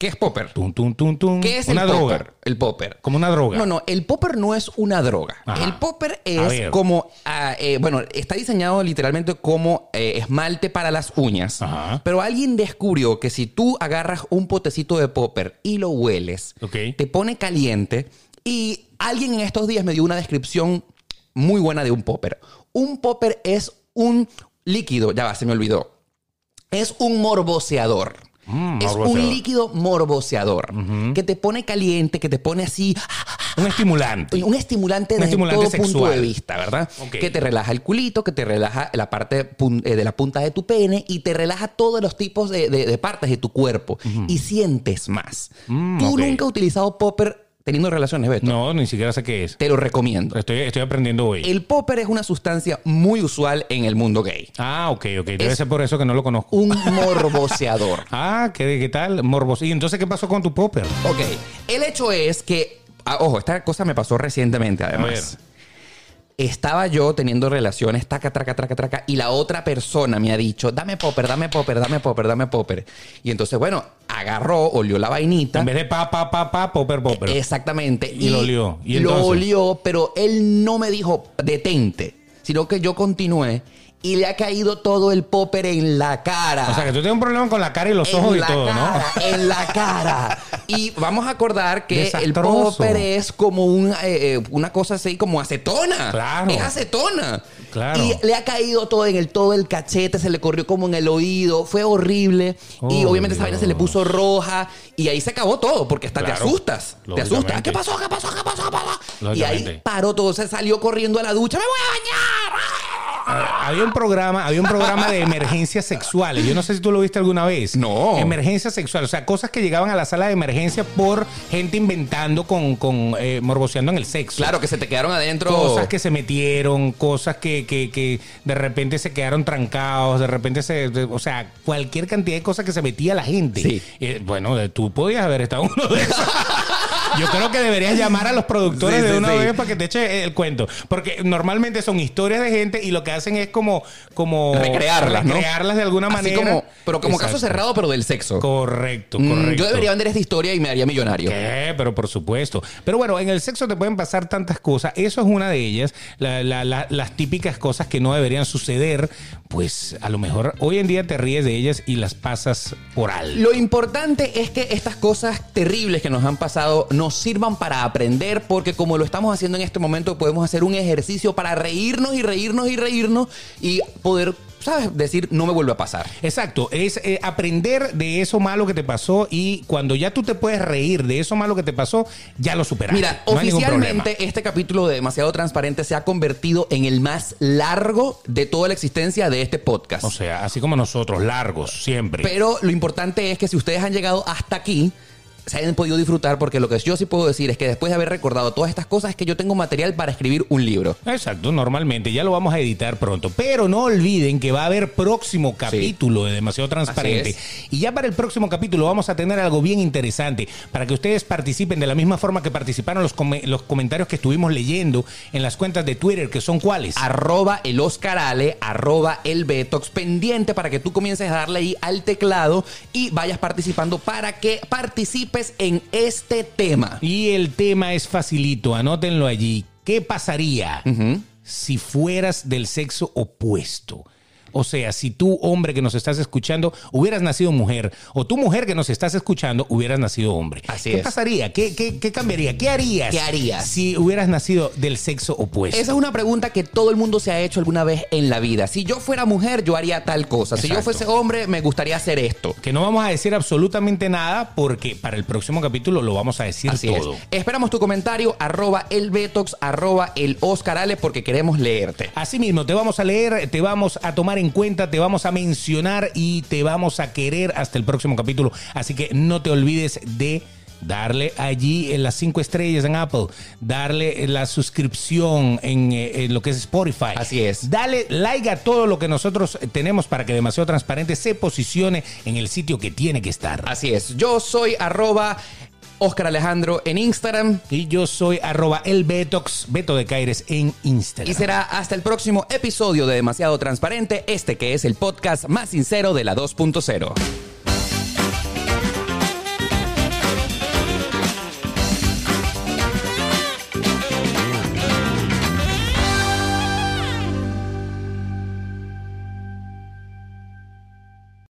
¿Qué es popper? Tum, tum, tum, tum. ¿Qué es Una el droga. popper? El popper. Como una droga. No, no, el popper no es una droga. Ajá. El popper es como, ah, eh, bueno, está diseñado literalmente como eh, esmalte para las uñas. Ajá. Pero alguien descubrió que si tú agarras un potecito de popper y lo hueles, te pone caliente. Y alguien en estos días me dio una descripción muy buena de un popper. Un popper es un líquido, ya va, se me olvidó. Es un morboseador. Mm, es un líquido morboseador que te pone caliente, que te pone así Un estimulante. un estimulante Un desde estimulante todo punto de vista, ¿verdad? Que te relaja el culito, que te relaja la parte eh, de la punta de tu pene y te relaja todos los tipos de, de- de partes de tu cuerpo. Y sientes más. Mm, Tú nunca has utilizado popper teniendo relaciones, Beto. No, ni siquiera sé qué es. Te lo recomiendo. Estoy, estoy aprendiendo hoy. El popper es una sustancia muy usual en el mundo gay. Ah, ok, ok. Debe Es- ser por eso que no lo conozco. Un morboseador. Ah, ¿qué, qué tal? Morbos. ¿Y entonces qué pasó con tu popper? Ok, el hecho es que, ah, ojo, esta cosa me pasó recientemente además. Estaba yo teniendo relaciones, taca, traca, traca, traca, y la otra persona me ha dicho, dame popper, dame popper, dame popper, dame popper. Y entonces, bueno, agarró, olió la vainita. En vez de pa, pa, pa, pa, popper, popper. Exactamente. Y lo olió. ¿Y lo entonces? olió, pero él no me dijo, detente, sino que yo continué y le ha caído todo el popper en la cara. O sea, que tú tienes un problema con la cara y los En ojos y todo, cara, ¿no? En la cara. Y vamos a acordar que el popper es como un, eh, eh, una cosa así como acetona. Claro. Es acetona. Claro. Y le ha caído todo en el todo el cachete, se le corrió como en el oído. Fue horrible. y Oh, obviamente esa vaina se le Dios. puso roja. Y ahí se acabó todo, porque hasta Claro. te asustas. Te asustas. ¿Qué pasó? ¿Qué pasó? ¿Qué pasó? ¿Qué pasó? Y ahí paró todo. Se salió corriendo a la ducha. ¡Me voy a bañar! Ah, Había un programa, había un programa de emergencias sexuales. Yo no sé si tú lo viste alguna vez. No. Emergencias sexuales. O sea, cosas que llegaban a la sala de emergencia por gente inventando con, con eh, morboseando en el sexo. Claro, que se te quedaron adentro. Cosas que se metieron, cosas que, que, que de repente se quedaron trancados, de repente se. de- o sea, cualquier cantidad de cosas que se metía la gente. Sí. Eh, bueno, tú podías haber estado uno de esos. Yo creo que deberías llamar a los productores Sí, de sí, una sí. vez para que te eche el cuento. Porque normalmente son historias de gente y lo que hacen es como. como recrearlas, ¿no? recrearlas de alguna Así manera. como, pero como caso cerrado, pero del sexo. Correcto, Mm, correcto. Yo debería vender esta historia y me haría millonario. ¿Qué? Pero por supuesto. Pero bueno, en el sexo te pueden pasar tantas cosas. Eso es una de ellas. La- la- la- las típicas cosas que no deberían suceder. Pues a lo mejor hoy en día te ríes de ellas y las pasas por alto. Lo importante es que estas cosas terribles que nos han pasado nos sirvan para aprender, porque como lo estamos haciendo en este momento, podemos hacer un ejercicio para reírnos y reírnos y reírnos y poder, ¿sabes? Decir, no me vuelve a pasar. Exacto, es eh, aprender de eso malo que te pasó y cuando ya tú te puedes reír de eso malo que te pasó, ya lo superaste. Mira, No oficialmente este capítulo de Demasiado Transparente se ha convertido en el más largo de toda la existencia de este podcast. O sea, así como nosotros, largos, siempre. Pero lo importante es que si ustedes han llegado hasta aquí, se hayan podido disfrutar, porque lo que yo sí puedo decir es que después de haber recordado todas estas cosas, es que yo tengo material para escribir un libro. Exacto, normalmente, ya lo vamos a editar pronto. Pero no olviden que va a haber próximo capítulo de Demasiado Transparente. Y ya para el próximo capítulo vamos a tener algo bien interesante para que ustedes participen de la misma forma que participaron los, los comentarios que estuvimos leyendo en las cuentas de Twitter, que son cuáles. Arroba el Oscar Ale, arroba el Betox, pendiente para que tú comiences a darle ahí al teclado y vayas participando para que participes participes en este tema. Y el tema es facilito, anótenlo allí. ¿Qué pasaría si fueras del sexo opuesto? O sea, si tú, hombre que nos estás escuchando, hubieras nacido mujer, o tú, mujer que nos estás escuchando, hubieras nacido hombre. Así ¿Qué es. pasaría? ¿Qué, qué, qué cambiaría? ¿Qué harías? ¿Qué harías? Si hubieras nacido del sexo opuesto. Esa es una pregunta que todo el mundo se ha hecho alguna vez en la vida. Si yo fuera mujer, yo haría tal cosa. Si yo fuese hombre, me gustaría hacer esto. Que no vamos a decir absolutamente nada porque para el próximo capítulo lo vamos a decir Así todo. es. Esperamos tu comentario, arroba el Betox, arroba el Oscar Ale, porque queremos leerte. Así mismo, te vamos a leer, te vamos a tomar en cuenta, te vamos a mencionar y te vamos a querer hasta el próximo capítulo. Así que no te olvides de darle allí en las cinco estrellas en Apple, darle la suscripción en, eh, en lo que es Spotify. Así es. Dale like a todo lo que nosotros tenemos para que Demasiado Transparente se posicione en el sitio que tiene que estar. Así es. Yo soy arroba Oscar Alejandro en Instagram. Y yo soy arroba el Betox, Beto de Caires en Instagram. Y será hasta el próximo episodio de Demasiado Transparente, este que es el podcast más sincero de la 2.0.